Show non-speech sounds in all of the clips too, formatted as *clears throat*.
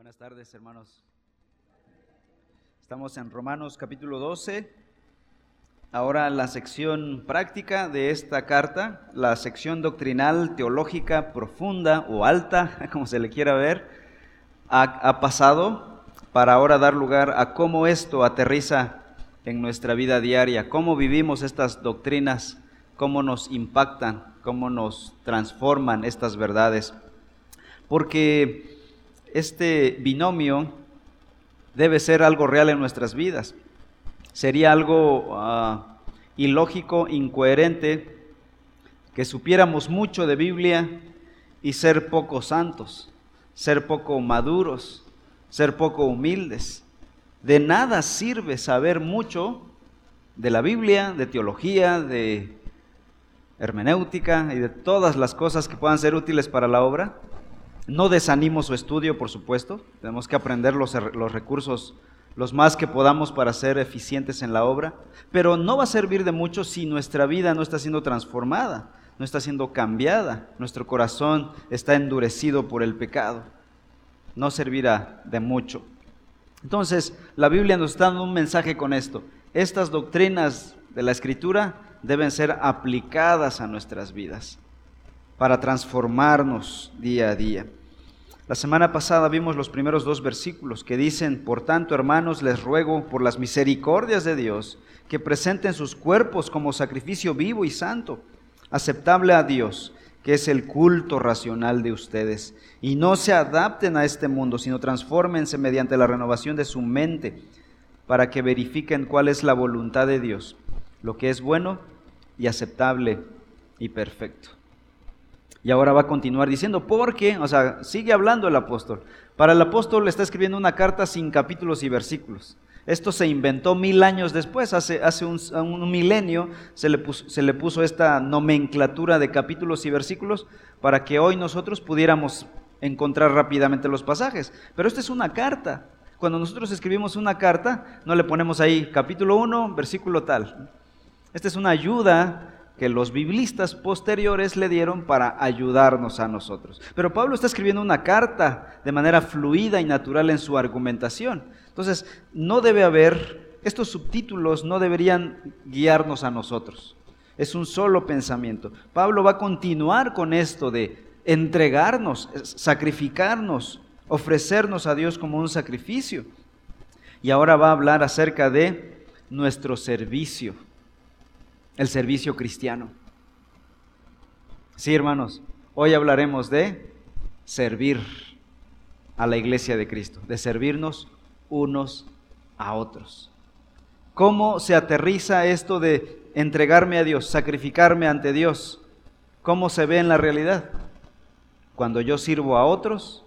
Buenas tardes, hermanos. Estamos en Romanos capítulo 12. Ahora la sección práctica de esta carta, la sección doctrinal, teológica, profunda o alta, *laughs* como se le quiera ver, ha, ha pasado para ahora dar lugar a cómo esto aterriza en nuestra vida diaria, cómo vivimos estas doctrinas, cómo nos impactan, cómo nos transforman estas verdades. Porque este binomio debe ser algo real en nuestras vidas. Sería algo ah, ilógico, incoherente, que supiéramos mucho de Biblia y ser poco santos, ser poco maduros, ser poco humildes. De nada sirve saber mucho de la Biblia, de teología, de hermenéutica y de todas las cosas que puedan ser útiles para la obra, no desanimo su estudio, por supuesto. Tenemos que aprender los, los, recursos los más que podamos para ser eficientes en la obra. Pero no va a servir de mucho si nuestra vida no está siendo transformada, no está siendo cambiada. Nuestro corazón está endurecido por el pecado. No servirá de mucho. Entonces, la Biblia nos está dando un mensaje con esto. Estas doctrinas de la Escritura deben ser aplicadas a nuestras vidas para transformarnos día a día. La semana pasada vimos los primeros dos versículos que dicen, por tanto, hermanos, les ruego por las misericordias de Dios que presenten sus cuerpos como sacrificio vivo y santo, aceptable a Dios, que es el culto racional de ustedes. Y no se adapten a este mundo, sino transfórmense mediante la renovación de su mente, para que verifiquen cuál es la voluntad de Dios, lo que es bueno y aceptable y perfecto. Y ahora va a continuar diciendo, porque, o sea, sigue hablando el apóstol. Para el apóstol le está escribiendo una carta sin capítulos y versículos. Esto se inventó mil años después, hace, hace un, milenio se le, puso, se le puso esta nomenclatura de capítulos y versículos para que hoy nosotros pudiéramos encontrar rápidamente los pasajes. Pero esta es una carta. Cuando nosotros escribimos una carta, no le ponemos ahí capítulo 1, versículo tal. Esta es una ayuda que los biblistas posteriores le dieron para ayudarnos a nosotros. Pero Pablo está escribiendo una carta de manera fluida y natural en su argumentación. Entonces, no debe haber, estos subtítulos no deberían guiarnos a nosotros. Es un solo pensamiento. Pablo va a continuar con esto de entregarnos, sacrificarnos, ofrecernos a Dios como un sacrificio. Y ahora va a hablar acerca de nuestro servicio el servicio cristiano. Sí, hermanos, hoy hablaremos de servir a la iglesia de Cristo, de servirnos unos a otros. ¿Cómo se aterriza esto de entregarme a Dios, sacrificarme ante Dios? ¿Cómo se ve en la realidad? Cuando yo sirvo a otros,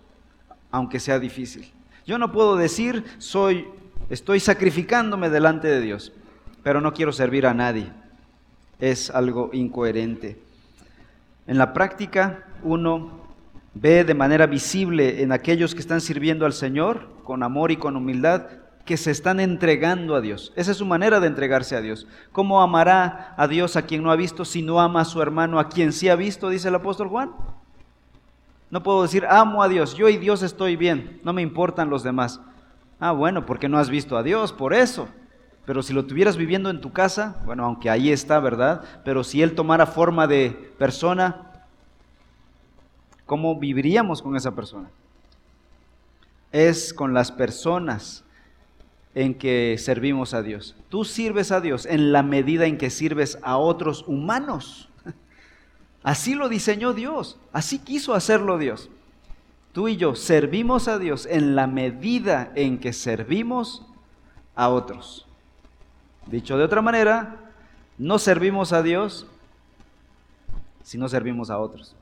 aunque sea difícil. Yo no puedo decir, soy, estoy sacrificándome delante de Dios, pero no quiero servir a nadie es algo incoherente. En la práctica, uno ve de manera visible en aquellos que están sirviendo al Señor con amor y con humildad que se están entregando a Dios. Esa es su manera de entregarse a Dios. ¿Cómo amará a Dios a quien no ha visto si no ama a su hermano a quien sí ha visto? Dice el apóstol Juan. No puedo decir, amo a Dios, yo y Dios estoy bien, no me importan los demás. Ah, bueno, porque no has visto a Dios, por eso. Pero si lo tuvieras viviendo en tu casa, bueno, aunque ahí está, ¿verdad? Pero si Él tomara forma de persona, ¿cómo viviríamos con esa persona? Es con las personas en que servimos a Dios. Tú sirves a Dios en la medida en que sirves a otros humanos. *laughs* Así lo diseñó Dios, así quiso hacerlo Dios. Tú y yo servimos a Dios en la medida en que servimos a otros. Dicho de otra manera, no servimos a Dios si no servimos a otros.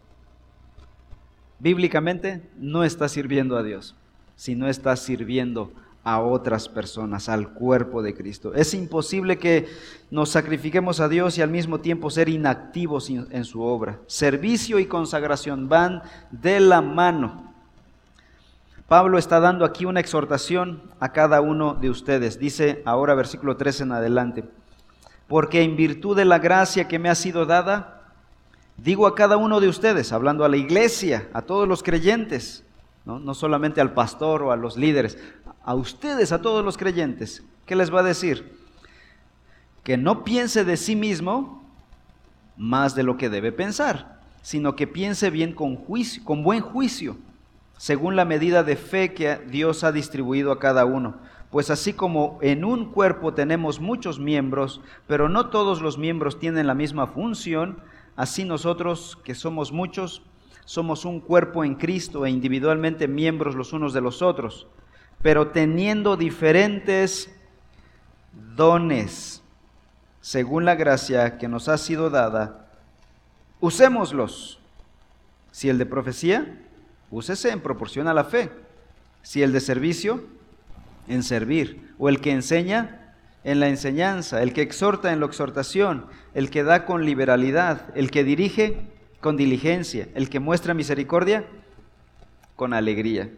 Bíblicamente no estás sirviendo a Dios si no estás sirviendo a otras personas, al cuerpo de Cristo. Es imposible que nos sacrifiquemos a Dios y al mismo tiempo ser inactivos en su obra. Servicio y consagración van de la mano. Pablo está dando aquí una exhortación a cada uno de ustedes. Dice ahora versículo 13 en adelante, porque en virtud de la gracia que me ha sido dada, digo a cada uno de ustedes, hablando a la iglesia, a todos los creyentes, ¿no? no solamente al pastor o a los líderes, a ustedes, a todos los creyentes. ¿Qué les va a decir? Que no piense de sí mismo más de lo que debe pensar, sino que piense bien con, juicio, con buen juicio, según la medida de fe que Dios ha distribuido a cada uno. Pues así como en un cuerpo tenemos muchos miembros, pero no todos los miembros tienen la misma función, así nosotros, que somos muchos, somos un cuerpo en Cristo e individualmente miembros los unos de los otros, pero teniendo diferentes dones, según la gracia que nos ha sido dada, usémoslos. Si el de profecía, úsese en proporción a la fe. Si el de servicio, en servir. O el que enseña, en la enseñanza. El que exhorta, en la exhortación. El que da con liberalidad. El que dirige, con diligencia. El que muestra misericordia, con alegría.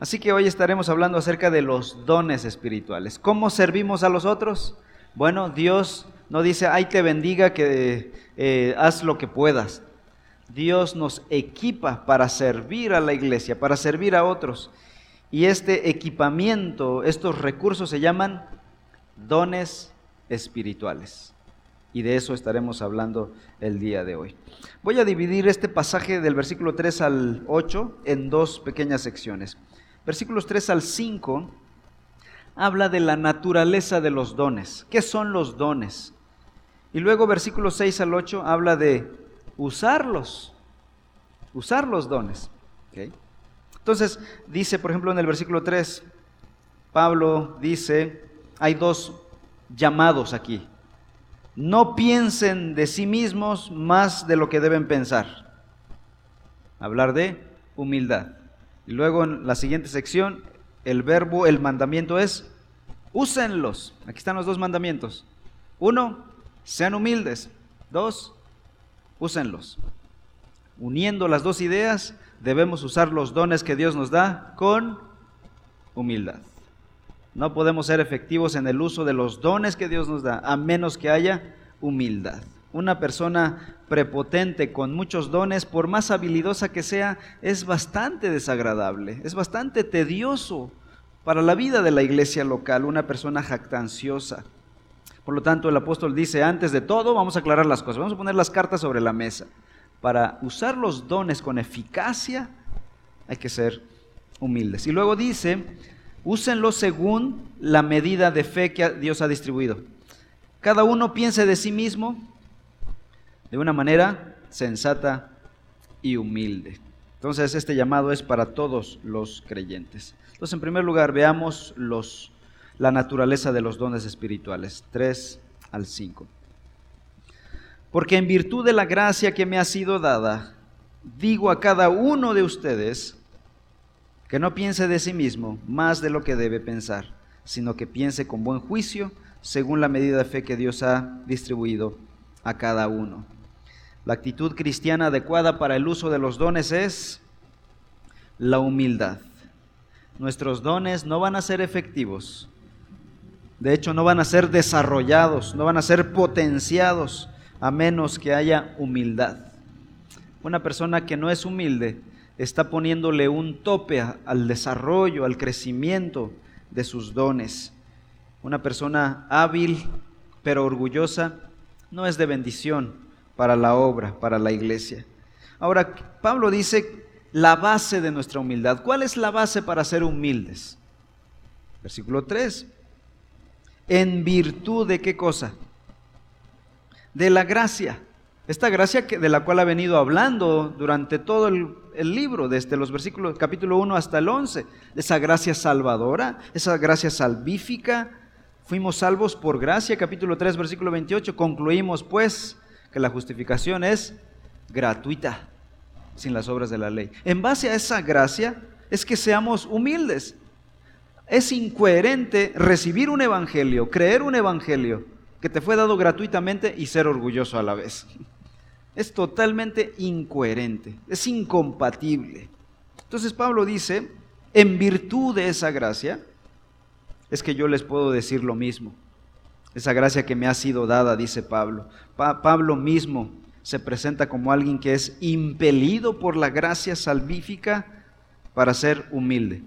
Así que hoy estaremos hablando acerca de los dones espirituales. ¿Cómo servimos a los otros? Bueno, Dios no dice, ay te bendiga que eh, haz lo que puedas. Dios nos equipa para servir a la iglesia, para servir a otros. Y este equipamiento, estos recursos se llaman dones espirituales. Y de eso estaremos hablando el día de hoy. Voy a dividir este pasaje del versículo 3 al 8 en dos pequeñas secciones versículos 3 al 5, habla de la naturaleza de los dones. ¿Qué son los dones? Y luego versículos 6 al 8 habla de usarlos, usar los dones. Entonces dice, por ejemplo, en el versículo 3, Pablo dice, hay dos llamados aquí. No piensen de sí mismos más de lo que deben pensar. Hablar de humildad. Y luego en la siguiente sección, el verbo, el mandamiento es, úsenlos. Aquí están los dos mandamientos. Uno, sean humildes. Dos, úsenlos. Uniendo las dos ideas, debemos usar los dones que Dios nos da con humildad. No podemos ser efectivos en el uso de los dones que Dios nos da a menos que haya humildad. Una persona prepotente con muchos dones, por más habilidosa que sea, es bastante desagradable, es bastante tedioso para la vida de la iglesia local, una persona jactanciosa. Por lo tanto, el apóstol dice, antes de todo, vamos a aclarar las cosas, vamos a poner las cartas sobre la mesa. Para usar los dones con eficacia, hay que ser humildes. Y luego dice, úsenlo según la medida de fe que Dios ha distribuido. Cada uno piense de sí mismo de una manera sensata y humilde. Entonces este llamado es para todos los creyentes. Entonces en primer lugar veamos los, la naturaleza de los dones espirituales, 3 al 5. Porque en virtud de la gracia que me ha sido dada, digo a cada uno de ustedes que no piense de sí mismo más de lo que debe pensar, sino que piense con buen juicio según la medida de fe que Dios ha distribuido a cada uno. La actitud cristiana adecuada para el uso de los dones es la humildad. Nuestros dones no van a ser efectivos. De hecho, no van a ser desarrollados, no van a ser potenciados a menos que haya humildad. Una persona que no es humilde está poniéndole un tope al desarrollo, al crecimiento de sus dones. Una persona hábil pero orgullosa no es de bendición para la obra, para la iglesia. Ahora, Pablo dice la base de nuestra humildad. ¿Cuál es la base para ser humildes? Versículo 3. ¿En virtud de qué cosa? De la gracia. Esta gracia que, de la cual ha venido hablando durante todo el, el, libro, desde los versículos capítulo 1 hasta el 11. Esa gracia salvadora, esa gracia salvífica. Fuimos salvos por gracia, capítulo 3, versículo 28. Concluimos pues que la justificación es gratuita, sin las obras de la ley. En base a esa gracia es que seamos humildes. Es incoherente recibir un evangelio, creer un evangelio que te fue dado gratuitamente y ser orgulloso a la vez. Es totalmente incoherente, es incompatible. Entonces Pablo dice, en virtud de esa gracia, es que yo les puedo decir lo mismo. Esa gracia que me ha sido dada, dice Pablo. Pablo mismo se presenta como alguien que es impelido por la gracia salvífica para ser humilde.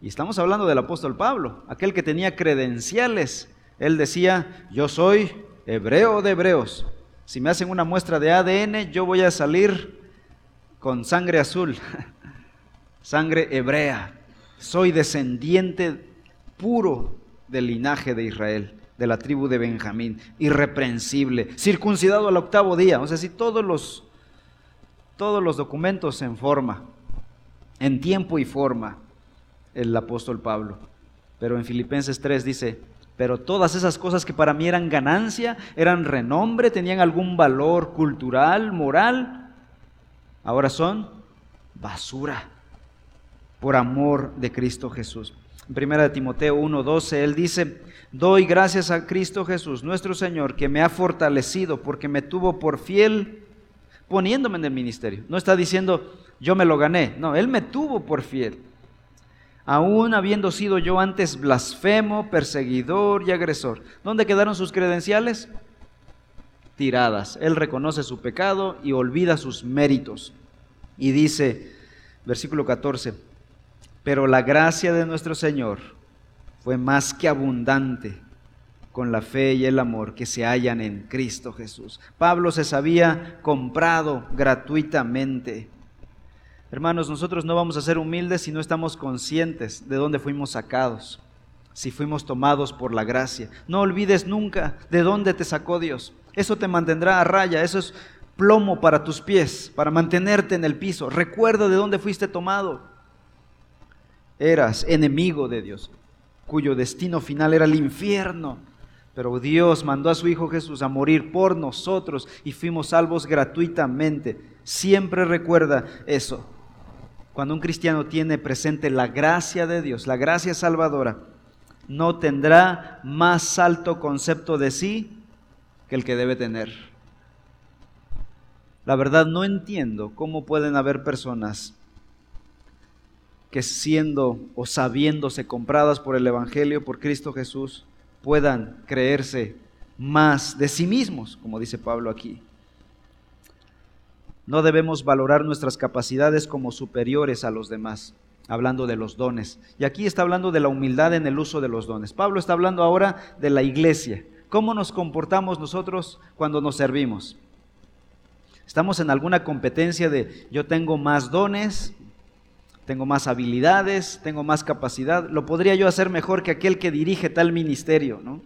Y estamos hablando del apóstol Pablo, aquel que tenía credenciales. Él decía, yo soy hebreo de hebreos. Si me hacen una muestra de ADN, yo voy a salir con sangre azul, *laughs* sangre hebrea. Soy descendiente puro del linaje de Israel, de la tribu de Benjamín, irreprensible, circuncidado al octavo día. O sea, si todos los, todos los documentos en forma, en tiempo y forma, el apóstol Pablo. Pero en Filipenses 3 dice, pero todas esas cosas que para mí eran ganancia, eran renombre, tenían algún valor cultural, moral, ahora son basura por amor de Cristo Jesús. En 1 Timoteo 1:12 él dice, "Doy gracias a Cristo Jesús, nuestro Señor, que me ha fortalecido porque me tuvo por fiel poniéndome en el ministerio." No está diciendo, "Yo me lo gané." No, él me tuvo por fiel. Aún habiendo sido yo antes blasfemo, perseguidor y agresor. ¿Dónde quedaron sus credenciales? Tiradas. Él reconoce su pecado y olvida sus méritos. Y dice, versículo 14, pero la gracia de nuestro Señor fue más que abundante con la fe y el amor que se hallan en Cristo Jesús. Pablo se sabía comprado gratuitamente. Hermanos, nosotros no vamos a ser humildes si no estamos conscientes de dónde fuimos sacados, si fuimos tomados por la gracia. No olvides nunca de dónde te sacó Dios. Eso te mantendrá a raya, eso es plomo para tus pies, para mantenerte en el piso. Recuerda de dónde fuiste tomado eras enemigo de Dios, cuyo destino final era el infierno. Pero Dios mandó a su Hijo Jesús a morir por nosotros y fuimos salvos gratuitamente. Siempre recuerda eso. Cuando un cristiano tiene presente la gracia de Dios, la gracia salvadora, no tendrá más alto concepto de sí que el que debe tener. La verdad no entiendo cómo pueden haber personas que siendo o sabiéndose compradas por el Evangelio, por Cristo Jesús, puedan creerse más de sí mismos, como dice Pablo aquí. No debemos valorar nuestras capacidades como superiores a los demás, hablando de los dones. Y aquí está hablando de la humildad en el uso de los dones. Pablo está hablando ahora de la iglesia. ¿Cómo nos comportamos nosotros cuando nos servimos? ¿Estamos en alguna competencia de yo tengo más dones, tengo más habilidades, tengo más capacidad, lo podría yo hacer mejor que aquel que dirige tal ministerio, ¿no?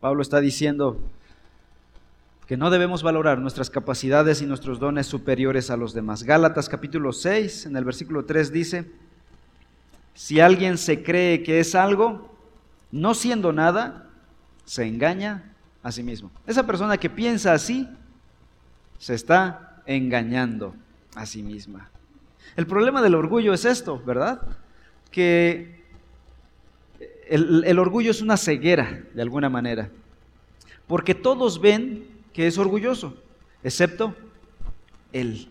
Pablo está diciendo que no debemos valorar nuestras capacidades y nuestros dones superiores a los demás. Gálatas capítulo 6, en el versículo 3 dice, si alguien se cree que es algo, no siendo nada, se engaña a sí mismo. Esa persona que piensa así, se está engañando a sí misma. El problema del orgullo es esto, ¿verdad? Que el, orgullo es una ceguera, de alguna manera. Porque todos ven que es orgulloso, excepto él.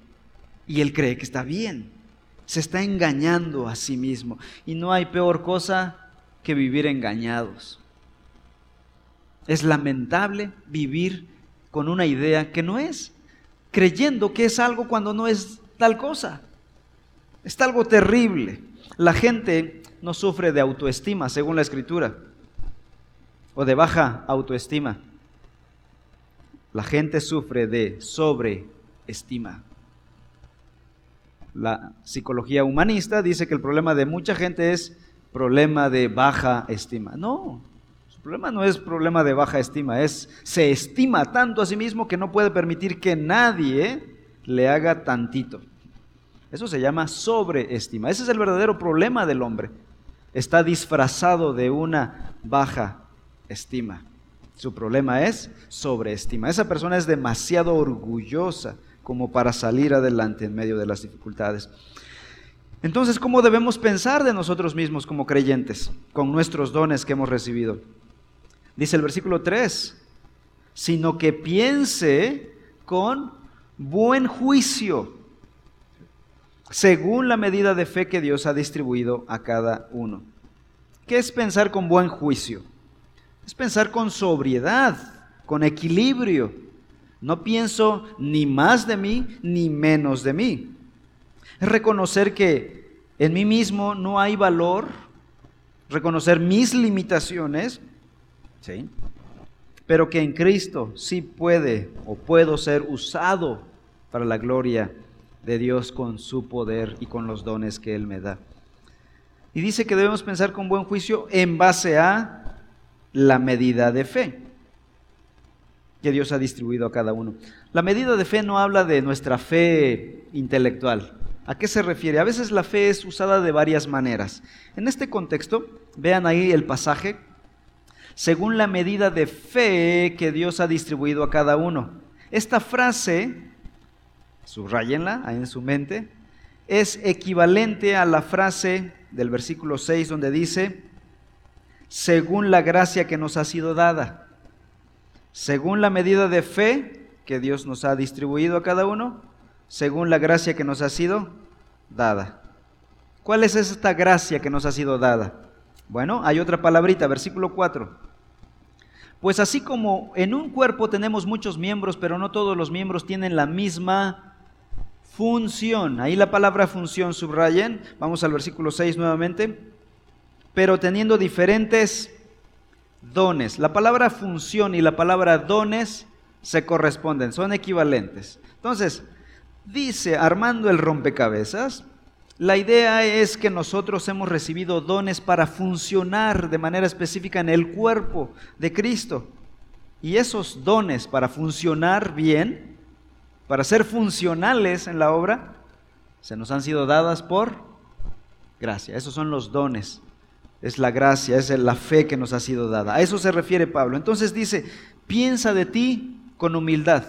Y él cree que está bien. Se está engañando a sí mismo. Y no hay peor cosa que vivir engañados. Es lamentable vivir con una idea que no es, creyendo que es algo cuando no es tal cosa. Está algo terrible. La gente no sufre de autoestima, según la escritura, o de baja autoestima. La gente sufre de sobreestima. La psicología humanista dice que el problema de mucha gente es problema de baja estima. No, su problema no es problema de baja estima, es se estima tanto a sí mismo que no puede permitir que nadie le haga tantito. Eso se llama sobreestima. Ese es el verdadero problema del hombre. Está disfrazado de una baja estima. Su problema es sobreestima. Esa persona es demasiado orgullosa como para salir adelante en medio de las dificultades. Entonces, ¿cómo debemos pensar de nosotros mismos como creyentes con nuestros dones que hemos recibido? Dice el versículo 3, sino que piense con buen juicio según la medida de fe que Dios ha distribuido a cada uno. ¿Qué es pensar con buen juicio? Es pensar con sobriedad, con equilibrio. No pienso ni más de mí ni menos de mí. Es reconocer que en mí mismo no hay valor, reconocer mis limitaciones, ¿sí? pero que en Cristo sí puede o puedo ser usado para la gloria de Dios con su poder y con los dones que Él me da. Y dice que debemos pensar con buen juicio en base a la medida de fe que Dios ha distribuido a cada uno. La medida de fe no habla de nuestra fe intelectual. ¿A qué se refiere? A veces la fe es usada de varias maneras. En este contexto, vean ahí el pasaje, según la medida de fe que Dios ha distribuido a cada uno. Esta frase, subrayenla ahí en su mente, es equivalente a la frase del versículo 6 donde dice, según la gracia que nos ha sido dada, según la medida de fe que Dios nos ha distribuido a cada uno, según la gracia que nos ha sido dada. ¿Cuál es esta gracia que nos ha sido dada? Bueno, hay otra palabrita, versículo 4. Pues así como en un cuerpo tenemos muchos miembros, pero no todos los miembros tienen la misma función. Ahí la palabra función subrayen. Vamos al versículo 6 nuevamente. Pero teniendo diferentes dones. La palabra función y la palabra dones se corresponden, son equivalentes. Entonces, dice armando el rompecabezas, la idea es que nosotros hemos recibido dones para funcionar de manera específica en el cuerpo de Cristo. Y esos dones para funcionar bien, para ser funcionales en la obra, se nos han sido dadas por gracia. Esos son los dones es la gracia, es la fe que nos ha sido dada. A eso se refiere Pablo. Entonces dice, piensa de ti con humildad,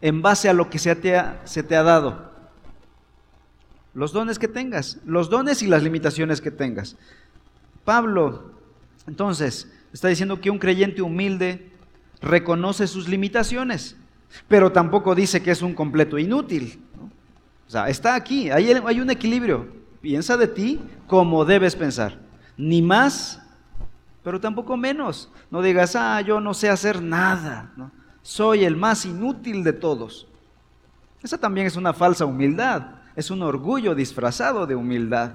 en base a lo que se te ha, dado. Los dones que tengas, los dones y las limitaciones que tengas. Pablo, entonces, está diciendo que un creyente humilde reconoce sus limitaciones, pero tampoco dice que es un completo inútil. O sea, está aquí, hay un equilibrio. Piensa de ti como debes pensar ni más, pero tampoco menos. No digas, ah, yo no sé hacer nada, soy el más inútil de todos. Esa también es una falsa humildad, es un orgullo disfrazado de humildad.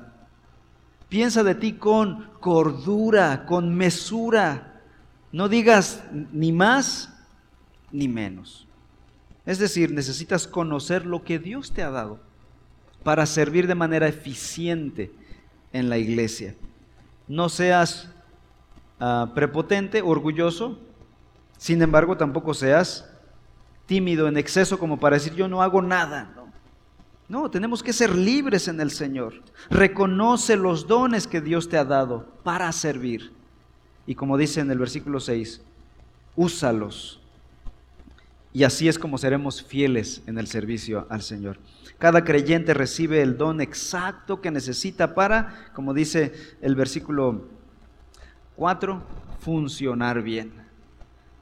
Piensa de ti con cordura, con mesura. No digas ni más ni menos. Es decir, necesitas conocer lo que Dios te ha dado para servir de manera eficiente en la iglesia. No seas ah, prepotente, orgulloso, sin embargo tampoco seas tímido en exceso como para decir yo no hago nada. No. no, tenemos que ser libres en el Señor. Reconoce los dones que Dios te ha dado para servir. Y como dice en el versículo 6, úsalos. Y así es como seremos fieles en el servicio al Señor. Cada creyente recibe el don exacto que necesita para, como dice el versículo 4, funcionar bien.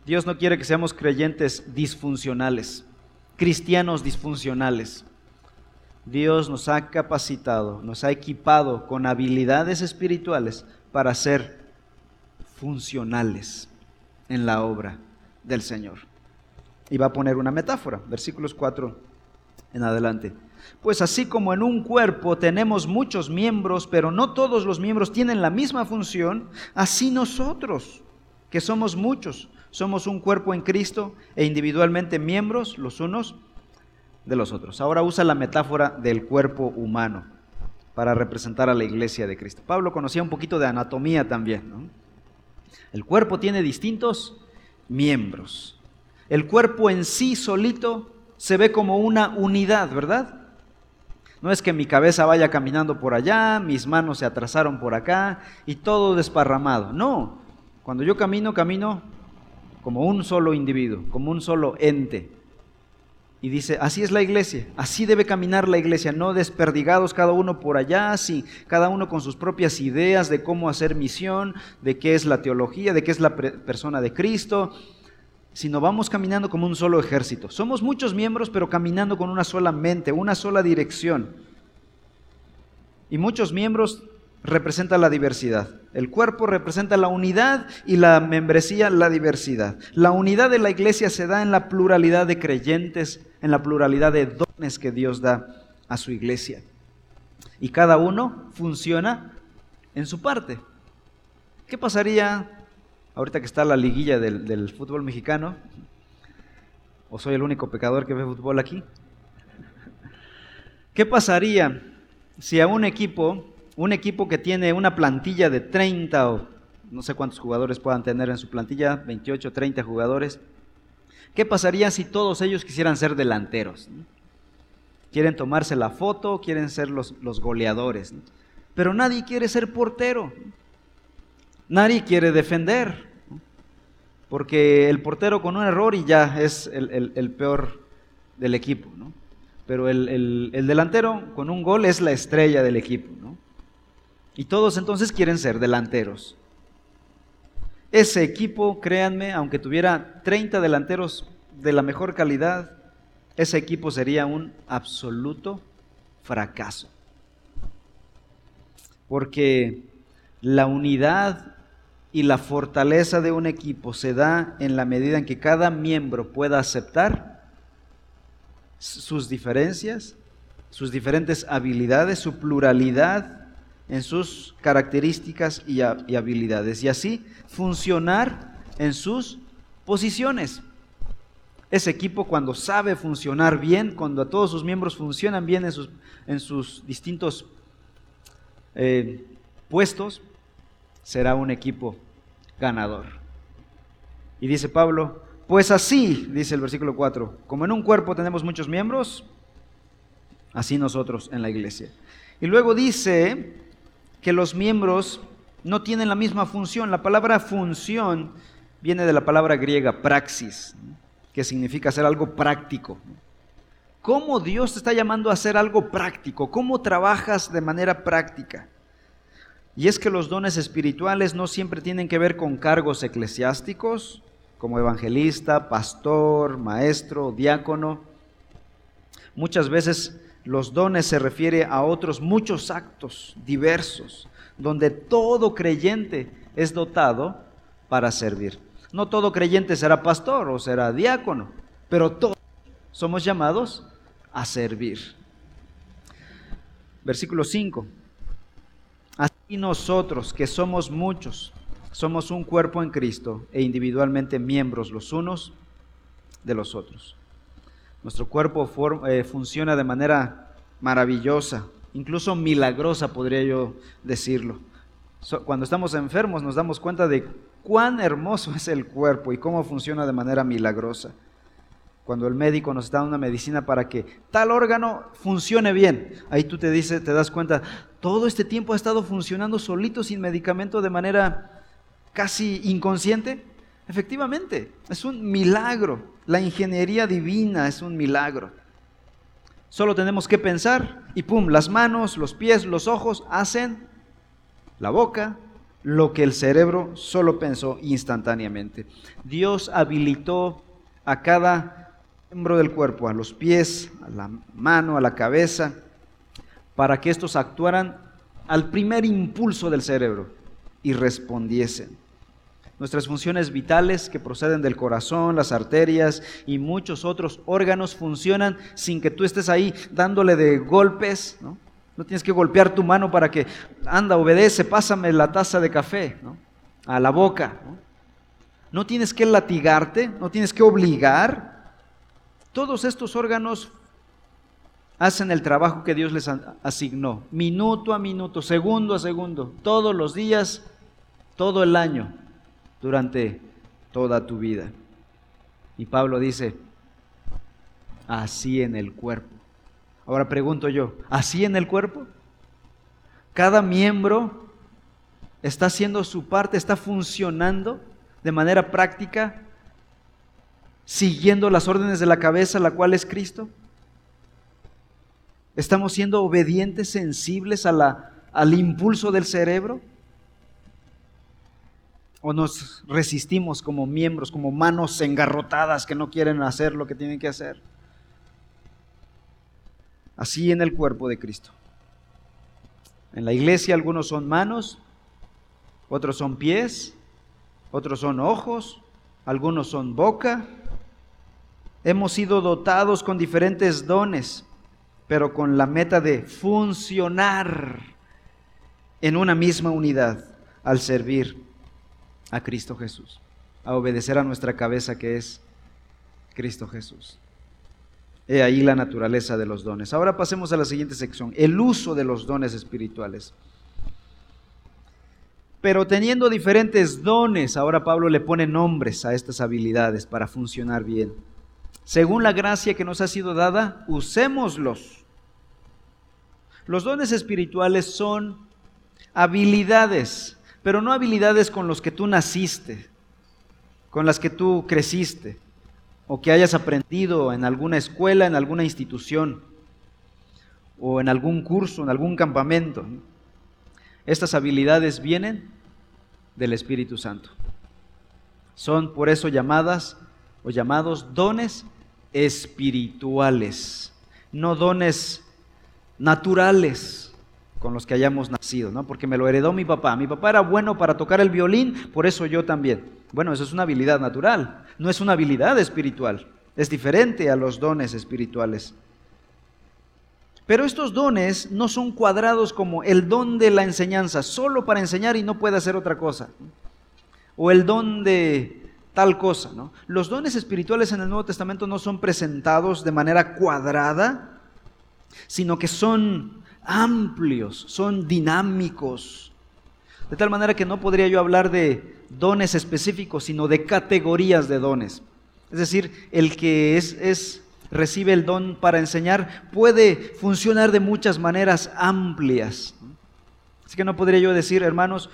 Dios no quiere que seamos creyentes disfuncionales, cristianos disfuncionales. Dios nos ha capacitado, nos ha equipado con habilidades espirituales para ser funcionales en la obra del Señor. Y va a poner una metáfora, versículos 4 en adelante. Pues así como en un cuerpo tenemos muchos miembros, pero no todos los miembros tienen la misma función, así nosotros, que somos muchos, somos un cuerpo en Cristo e individualmente miembros los unos de los otros. Ahora usa la metáfora del cuerpo humano para representar a la iglesia de Cristo. Pablo conocía un poquito de anatomía también. El cuerpo tiene distintos miembros. El cuerpo en sí solito se ve como una unidad, ¿verdad? No es que mi cabeza vaya caminando por allá, mis manos se atrasaron por acá y todo desparramado. No, cuando yo camino, camino como un solo individuo, como un solo ente. Y dice, así es la iglesia, así debe caminar la iglesia, no desperdigados cada uno por allá, así, cada uno con sus propias ideas de cómo hacer misión, de qué es la teología, de qué es la persona de Cristo, sino vamos caminando como un solo ejército. Somos muchos miembros, pero caminando con una sola mente, una sola dirección. Y muchos miembros representan la diversidad. El cuerpo representa la unidad y la membresía la diversidad. La unidad de la iglesia se da en la pluralidad de creyentes, en la pluralidad de dones que Dios da a su iglesia. Y cada uno funciona en su parte. ¿Qué pasaría ahorita que está la liguilla del, del fútbol mexicano? ¿O soy el único pecador que ve fútbol aquí? ¿Qué pasaría si a un equipo, un equipo que tiene una plantilla de 30 o no sé cuántos jugadores puedan tener en su plantilla, 28, 30 jugadores, ¿qué pasaría si todos ellos quisieran ser delanteros? Quieren tomarse la foto, quieren ser los, los goleadores, pero nadie quiere ser portero, nadie quiere defender, porque el portero con un error y ya es el, el peor del equipo, ¿no? pero el, delantero con un gol es la estrella del equipo. ¿no? Y todos entonces quieren ser delanteros. Ese equipo, créanme, aunque tuviera 30 delanteros de la mejor calidad, ese equipo sería un absoluto fracaso. Porque la unidad y la fortaleza de un equipo se da en la medida en que cada miembro pueda aceptar sus diferencias, sus diferentes habilidades, su pluralidad en sus características y, habilidades. Y así funcionar en sus posiciones. Ese equipo cuando sabe funcionar bien, cuando todos sus miembros funcionan bien en sus, en sus distintos eh, puestos, será un equipo ganador. Y dice Pablo, pues así, dice el versículo 4, como en un cuerpo tenemos muchos miembros, así nosotros en la iglesia. Y luego dice que los miembros no tienen la misma función. La palabra función viene de la palabra griega praxis, que significa hacer algo práctico. ¿Cómo Dios te está llamando a hacer algo práctico? ¿Cómo trabajas de manera práctica? Y es que los dones espirituales no siempre tienen que ver con cargos eclesiásticos, como evangelista, pastor, maestro, diácono. Muchas veces los dones se refiere a otros muchos actos diversos, donde todo creyente es dotado para servir. No todo creyente será pastor o será diácono, pero todos somos llamados a servir. Versículo 5. Así nosotros, que somos muchos, somos un cuerpo en Cristo e individualmente miembros los unos de los otros. Nuestro cuerpo eh, funciona de manera maravillosa, incluso milagrosa podría yo decirlo. cuando estamos enfermos nos damos cuenta de cuán hermoso es el cuerpo y cómo funciona de manera milagrosa. Cuando el médico nos da una medicina para que tal órgano funcione bien, ahí tú te dices, te das cuenta, todo este tiempo ha estado funcionando solito sin medicamento de manera casi inconsciente? Efectivamente, es un milagro. La ingeniería divina es un milagro. Solo tenemos que pensar y pum, las manos, los pies, los ojos hacen la boca lo que el cerebro solo pensó instantáneamente. Dios habilitó a cada miembro del cuerpo, a los pies, a la mano, a la cabeza, para que estos actuaran al primer impulso del cerebro y respondiesen. Nuestras funciones vitales que proceden del corazón, las arterias y muchos otros órganos funcionan sin que tú estés ahí dándole de golpes, ¿no? No tienes que golpear tu mano para que, anda, obedece, pásame la taza de café. A la boca, ¿no? No tienes que latigarte, no tienes que obligar. Todos estos órganos hacen el trabajo que Dios les asignó, minuto a minuto, segundo a segundo, todos los días, todo el año durante toda tu vida. Y Pablo dice, así en el cuerpo. Ahora pregunto yo, ¿así en el cuerpo? Cada miembro está haciendo su parte, está funcionando de manera práctica, siguiendo las órdenes de la cabeza, la cual es Cristo. ¿Estamos siendo obedientes, sensibles a la, al impulso del cerebro? o nos resistimos como miembros, como manos engarrotadas que no quieren hacer lo que tienen que hacer. Así en el cuerpo de Cristo. En la iglesia algunos son manos, otros son pies, otros son ojos, algunos son boca. Hemos sido dotados con diferentes dones pero con la meta de funcionar en una misma unidad al servir a Cristo Jesús, a obedecer a nuestra cabeza que es Cristo Jesús. He ahí la naturaleza de los dones. Ahora pasemos a la siguiente sección, el uso de los dones espirituales. Pero teniendo diferentes dones, ahora Pablo le pone nombres a estas habilidades para funcionar bien. Según la gracia que nos ha sido dada, usémoslos. Los dones espirituales son habilidades, pero no habilidades con las que tú naciste, con las que tú creciste o que hayas aprendido en alguna escuela, en alguna institución, o en algún curso, en algún campamento. Estas habilidades vienen del Espíritu Santo. Son por eso llamadas o llamados dones espirituales, no dones naturales con los que hayamos nacido, ¿no? Porque me lo heredó mi papá. Mi papá era bueno para tocar el violín, por eso yo también. Bueno, eso es una habilidad natural, no es una habilidad espiritual. Es diferente a los dones espirituales. Pero estos dones no son cuadrados como el don de la enseñanza, solo para enseñar y no puede hacer otra cosa. O el don de tal cosa, ¿no? Los dones espirituales en el Nuevo Testamento no son presentados de manera cuadrada, sino que son amplios, son dinámicos, de tal manera que no podría yo hablar de dones específicos, sino de categorías de dones. Es decir, el que es, es recibe el don para enseñar puede funcionar de muchas maneras amplias. Así que no podría yo decir, hermanos,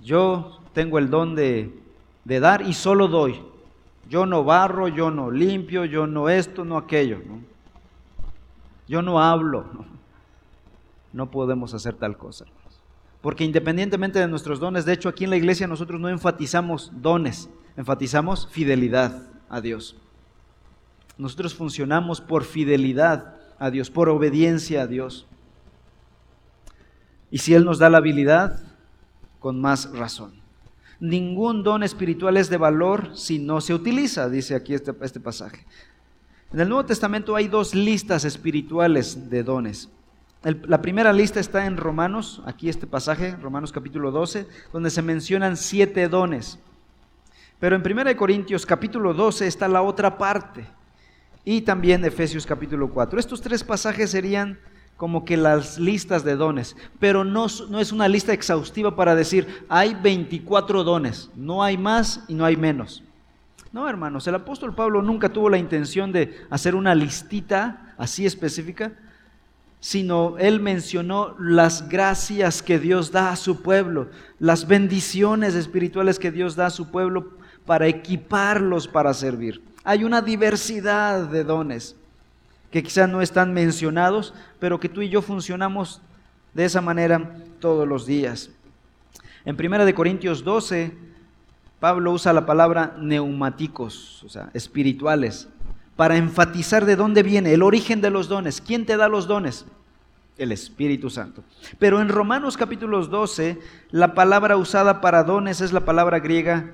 yo tengo el don de, de dar y solo doy. Yo no barro, yo no limpio, yo no esto, no aquello. Yo no hablo. No podemos hacer tal cosa. Porque independientemente de nuestros dones, de hecho aquí en la iglesia nosotros no enfatizamos dones, enfatizamos fidelidad a Dios. Nosotros funcionamos por fidelidad a Dios, por obediencia a Dios. Y si Él nos da la habilidad, con más razón. Ningún don espiritual es de valor si no se utiliza, dice aquí este, este pasaje. En el Nuevo Testamento hay dos listas espirituales de dones la primera lista está en Romanos, aquí este pasaje, Romanos capítulo 12, donde se mencionan siete dones. Pero en 1 Corintios capítulo 12 está la otra parte. Y también Efesios capítulo 4. Estos tres pasajes serían como que las listas de dones, pero no, es una lista exhaustiva para decir, hay 24 dones, no hay más y no hay menos. No, hermanos, el apóstol Pablo nunca tuvo la intención de hacer una listita así específica, sino él mencionó las gracias que Dios da a su pueblo, las bendiciones espirituales que Dios da a su pueblo para equiparlos para servir. Hay una diversidad de dones que quizás no están mencionados, pero que tú y yo funcionamos de esa manera todos los días. En 1 Corintios 12, Pablo usa la palabra neumáticos, o sea, espirituales para enfatizar de dónde viene el origen de los dones. ¿Quién te da los dones? El Espíritu Santo. Pero en Romanos capítulo 12, la palabra usada para dones es la palabra griega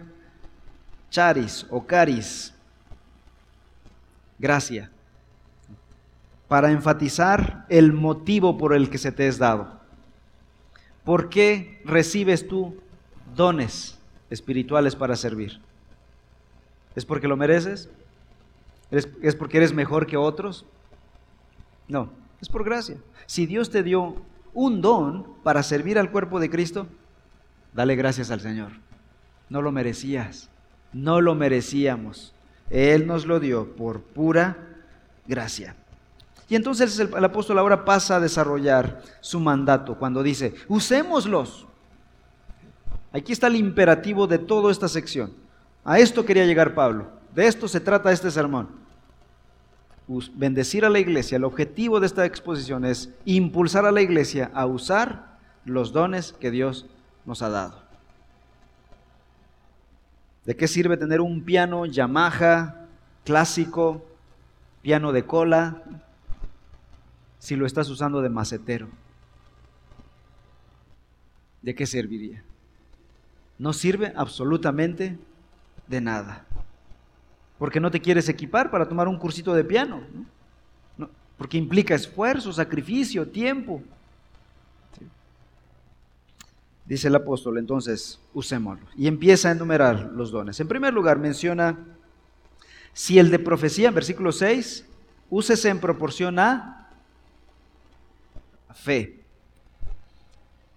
charis o caris, gracia, para enfatizar el motivo por el que se te es dado. ¿Por qué recibes tú dones espirituales para servir? ¿Es porque lo mereces? ¿Es porque eres mejor que otros? No, es por gracia. Si Dios te dio un don para servir al cuerpo de Cristo, dale gracias al Señor. No lo merecías, no lo merecíamos. Él nos lo dio por pura gracia. Y entonces el, apóstol ahora pasa a desarrollar su mandato cuando dice, usémoslos. Aquí está el imperativo de toda esta sección. A esto quería llegar Pablo. De esto se trata este sermón bendecir a la iglesia, el objetivo de esta exposición es impulsar a la iglesia a usar los dones que Dios nos ha dado. ¿De qué sirve tener un piano Yamaha clásico, piano de cola, si lo estás usando de macetero? ¿De qué serviría? No sirve absolutamente de nada porque no te quieres equipar para tomar un cursito de piano. porque implica esfuerzo, sacrificio, tiempo. Dice el apóstol, entonces usémoslo. Y empieza a enumerar los dones. En primer lugar, menciona, si el de profecía, en versículo 6, úsese en proporción a fe.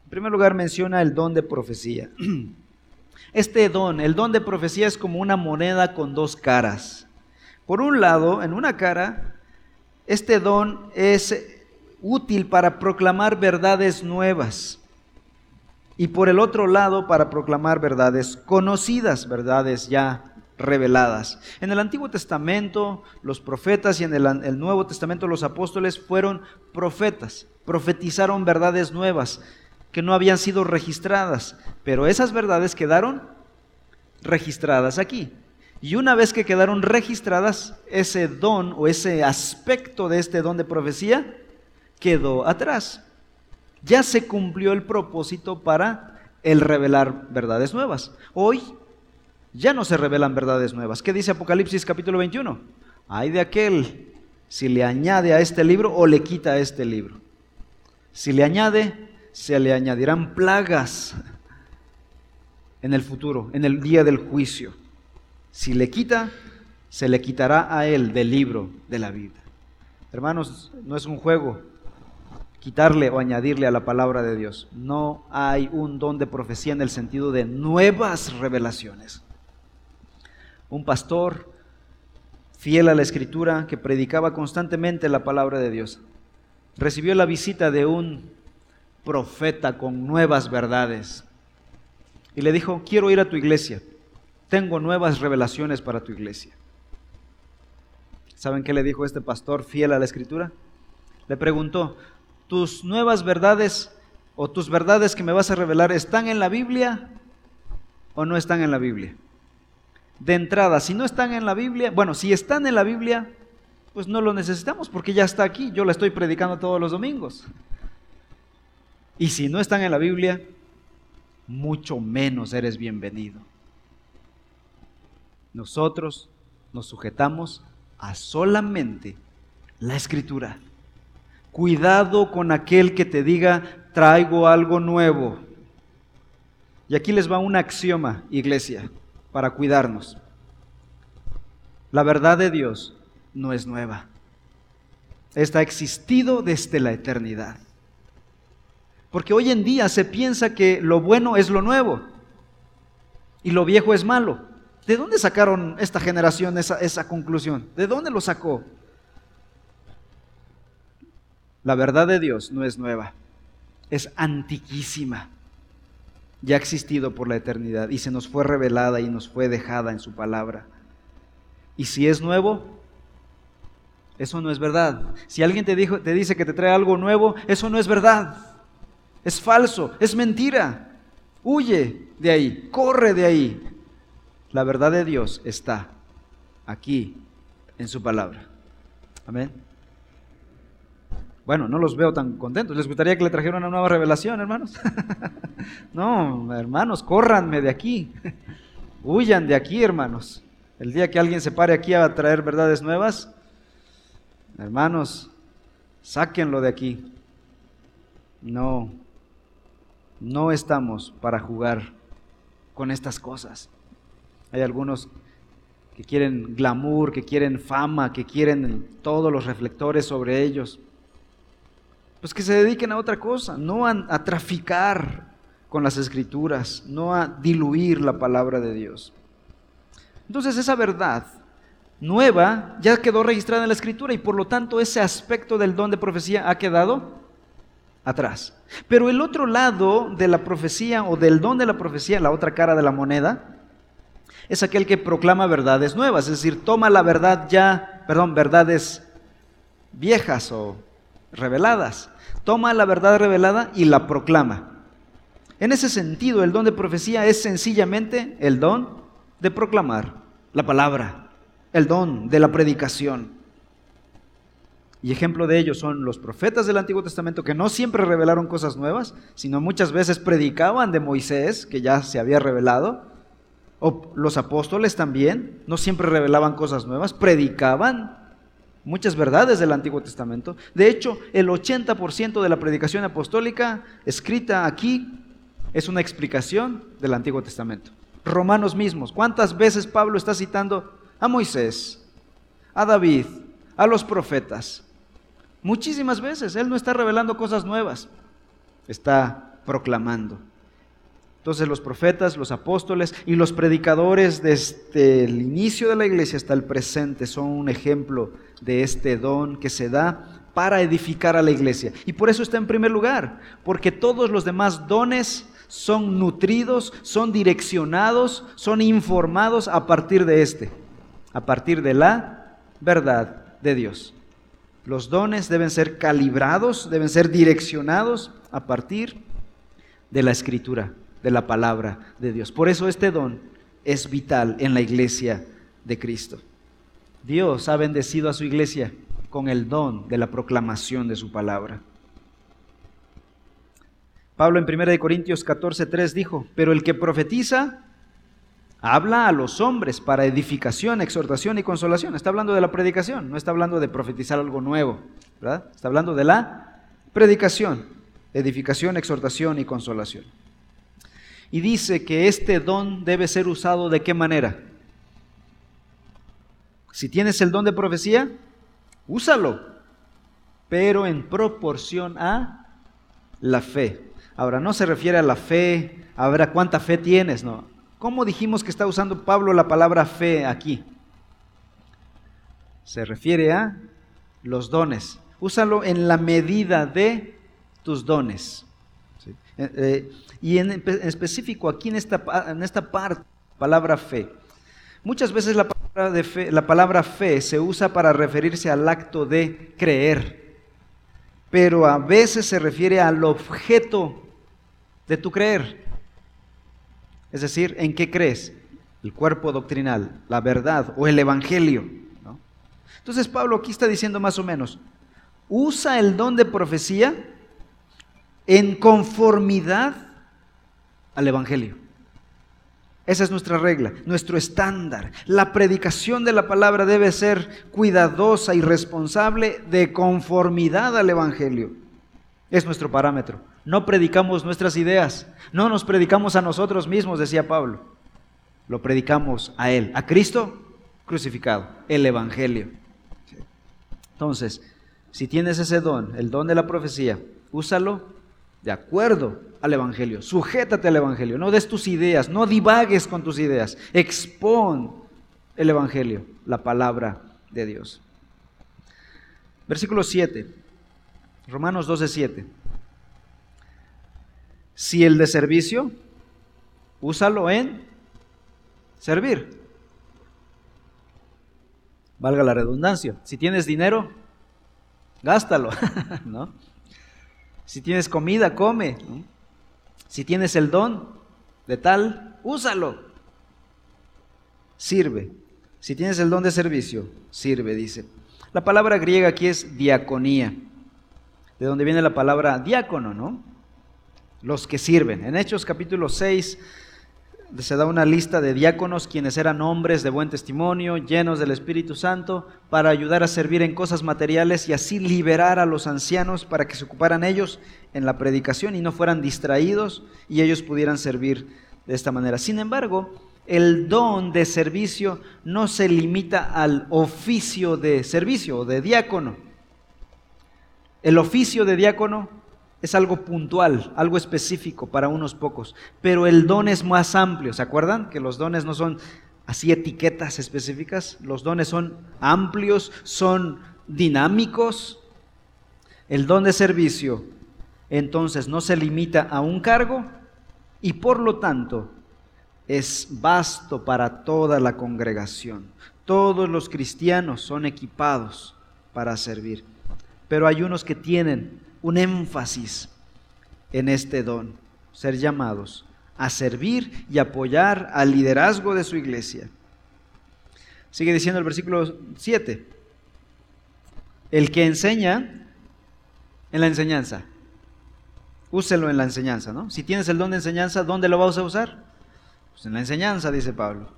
En primer lugar, menciona el don de profecía. *clears throat* Este don, el don de profecía es como una moneda con dos caras. Por un lado, en una cara, este don es útil para proclamar verdades nuevas y por el otro lado para proclamar verdades conocidas, verdades ya reveladas. En el Antiguo Testamento los profetas y en el, Nuevo Testamento los apóstoles fueron profetas, profetizaron verdades nuevas que no habían sido registradas, pero esas verdades quedaron registradas aquí. Y una vez que quedaron registradas, ese don o ese aspecto de este don de profecía quedó atrás. Ya se cumplió el propósito para el revelar verdades nuevas. Hoy ya no se revelan verdades nuevas. ¿Qué dice Apocalipsis capítulo 21? Hay de aquel si le añade a este libro o le quita a este libro. Si le añade, se le añadirán plagas en el futuro, en el día del juicio. Si le quita, se le quitará a él del libro de la vida. Hermanos, no es un juego quitarle o añadirle a la palabra de Dios. No hay un don de profecía en el sentido de nuevas revelaciones. Un pastor fiel a la escritura que predicaba constantemente la palabra de Dios recibió la visita de un profeta con nuevas verdades y le dijo, quiero ir a tu iglesia tengo nuevas revelaciones para tu iglesia. ¿Saben qué le dijo este pastor fiel a la escritura? Le preguntó, ¿tus nuevas verdades o tus verdades que me vas a revelar están en la Biblia o no están en la Biblia? De entrada, si no están en la Biblia, bueno, si están en la Biblia, pues no lo necesitamos porque ya está aquí, yo la estoy predicando todos los domingos. Y si no están en la Biblia, mucho menos eres bienvenido. Nosotros nos sujetamos a solamente la escritura. Cuidado con aquel que te diga, traigo algo nuevo. Y aquí les va un axioma, iglesia, para cuidarnos. La verdad de Dios no es nueva. Esta ha existido desde la eternidad. Porque hoy en día se piensa que lo bueno es lo nuevo y lo viejo es malo. ¿De dónde sacaron esta generación esa, esa conclusión? ¿De dónde lo sacó? La verdad de Dios no es nueva, es antiquísima. Ya ha existido por la eternidad y se nos fue revelada y nos fue dejada en su palabra. Y si es nuevo, eso no es verdad. Si alguien te, dijo, te dice que te trae algo nuevo, eso no es verdad. Es falso, es mentira. Huye de ahí, corre de ahí. La verdad de Dios está aquí en su palabra. Amén. Bueno, no los veo tan contentos. ¿Les gustaría que le trajera una nueva revelación, hermanos? *laughs* no, hermanos, córranme de aquí. *laughs* Huyan de aquí, hermanos. El día que alguien se pare aquí a traer verdades nuevas, hermanos, sáquenlo de aquí. No, no estamos para jugar con estas cosas. Hay algunos que quieren glamour, que quieren fama, que quieren todos los reflectores sobre ellos. Pues que se dediquen a otra cosa, no a, traficar con las escrituras, no a diluir la palabra de Dios. Entonces esa verdad nueva ya quedó registrada en la escritura y por lo tanto ese aspecto del don de profecía ha quedado atrás. Pero el otro lado de la profecía o del don de la profecía, la otra cara de la moneda, es aquel que proclama verdades nuevas, es decir, toma la verdad ya, perdón, verdades viejas o reveladas, toma la verdad revelada y la proclama. En ese sentido, el don de profecía es sencillamente el don de proclamar la palabra, el don de la predicación. Y ejemplo de ello son los profetas del Antiguo Testamento que no siempre revelaron cosas nuevas, sino muchas veces predicaban de Moisés, que ya se había revelado, o los apóstoles también, no siempre revelaban cosas nuevas, predicaban muchas verdades del Antiguo Testamento. De hecho, el 80% de la predicación apostólica escrita aquí es una explicación del Antiguo Testamento. Romanos mismos, ¿cuántas veces Pablo está citando a Moisés, a David, a los profetas? Muchísimas veces. Él no está revelando cosas nuevas, está proclamando. Entonces los profetas, los apóstoles y los predicadores desde el inicio de la iglesia hasta el presente son un ejemplo de este don que se da para edificar a la iglesia. Y por eso está en primer lugar, porque todos los demás dones son nutridos, son direccionados, son informados a partir de este, a partir de la verdad de Dios. Los dones deben ser calibrados, deben ser direccionados a partir de la escritura de la palabra de Dios. Por eso este don es vital en la iglesia de Cristo. Dios ha bendecido a su iglesia con el don de la proclamación de su palabra. Pablo en 1 Corintios 14:3 dijo, pero el que profetiza habla a los hombres para edificación, exhortación y consolación. Está hablando de la predicación, no está hablando de profetizar algo nuevo, ¿verdad? Está hablando de la predicación, edificación, exhortación y consolación y dice que este don debe ser usado de qué manera. Si tienes el don de profecía, úsalo, pero en proporción a la fe. Ahora, no se refiere a la fe, a ver cuánta fe tienes, no. ¿Cómo dijimos que está usando Pablo la palabra fe aquí? Se refiere a los dones. Úsalo en la medida de tus dones. Eh, eh, y en, específico aquí en esta, en esta parte, palabra fe. Muchas veces la palabra, fe, la palabra fe se usa para referirse al acto de creer, pero a veces se refiere al objeto de tu creer. Es decir, ¿en qué crees? El cuerpo doctrinal, la verdad o el evangelio. Entonces Pablo aquí está diciendo más o menos, usa el don de profecía en conformidad al Evangelio. Esa es nuestra regla, nuestro estándar. La predicación de la palabra debe ser cuidadosa y responsable de conformidad al Evangelio. Es nuestro parámetro. No predicamos nuestras ideas, no nos predicamos a nosotros mismos, decía Pablo. Lo predicamos a Él, a Cristo crucificado, el Evangelio. Entonces, si tienes ese don, el don de la profecía, úsalo de acuerdo al Evangelio. Sujétate al Evangelio, no des tus ideas, no divagues con tus ideas. Expon el Evangelio, la palabra de Dios. Versículo 7, Romanos 12, 7. Si el de servicio, úsalo en servir. Valga la redundancia. Si tienes dinero, gástalo, *laughs* ¿no? Si tienes comida, come. Si tienes el don de tal, úsalo. Sirve. Si tienes el don de servicio, sirve, dice. La palabra griega aquí es diaconía, de donde viene la palabra diácono, ¿no? Los que sirven. En Hechos capítulo 6 se da una lista de diáconos quienes eran hombres de buen testimonio, llenos del Espíritu Santo, para ayudar a servir en cosas materiales y así liberar a los ancianos para que se ocuparan ellos en la predicación y no fueran distraídos y ellos pudieran servir de esta manera. Sin embargo, el don de servicio no se limita al oficio de servicio o de diácono. El oficio de diácono es algo puntual, algo específico para unos pocos, pero el don es más amplio. ¿Se acuerdan que los dones no son así etiquetas específicas? Los dones son amplios, son dinámicos. El don de servicio entonces no se limita a un cargo y por lo tanto es vasto para toda la congregación. Todos los cristianos son equipados para servir, pero hay unos que tienen un énfasis en este don, ser llamados a servir y apoyar al liderazgo de su iglesia. Sigue diciendo el versículo 7, el que enseña en la enseñanza, úselo en la enseñanza, ¿no? Si tienes el don de enseñanza, ¿dónde lo vas a usar? Pues en la enseñanza, dice Pablo.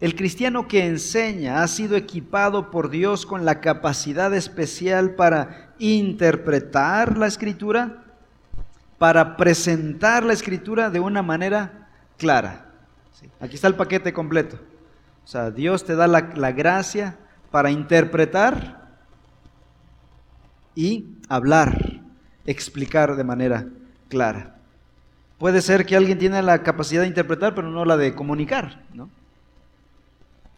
El cristiano que enseña ha sido equipado por Dios con la capacidad especial para interpretar la escritura, para presentar la escritura de una manera clara. Aquí está el paquete completo. O sea, Dios te da la, la gracia para interpretar y hablar, explicar de manera clara. Puede ser que alguien tiene la capacidad de interpretar, pero no la de comunicar, ¿no?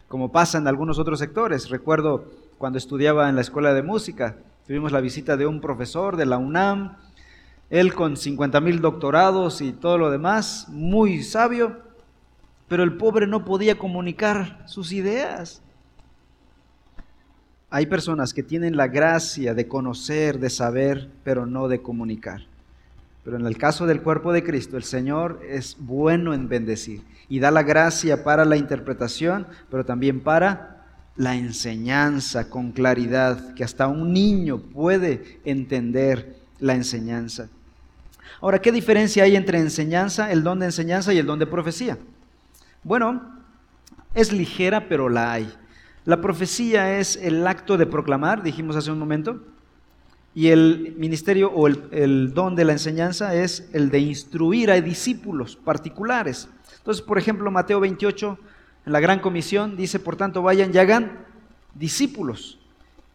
Como pasa en algunos otros sectores. Recuerdo cuando estudiaba en la escuela de música, tuvimos la visita de un profesor de la UNAM, él con 50 mil doctorados y todo lo demás, muy sabio, pero el pobre no podía comunicar sus ideas. Hay personas que tienen la gracia de conocer, de saber, pero no de comunicar. Pero en el caso del cuerpo de Cristo, el Señor es bueno en bendecir y da la gracia para la interpretación, pero también para la enseñanza con claridad, que hasta un niño puede entender la enseñanza. Ahora, ¿qué diferencia hay entre enseñanza, el don de enseñanza y el don de profecía? Bueno, es ligera, pero la hay. La profecía es el acto de proclamar, dijimos hace un momento, y el ministerio o el, don de la enseñanza es el de instruir a discípulos particulares. Entonces, por ejemplo, Mateo 28, en la gran comisión, dice, por tanto, vayan y hagan discípulos.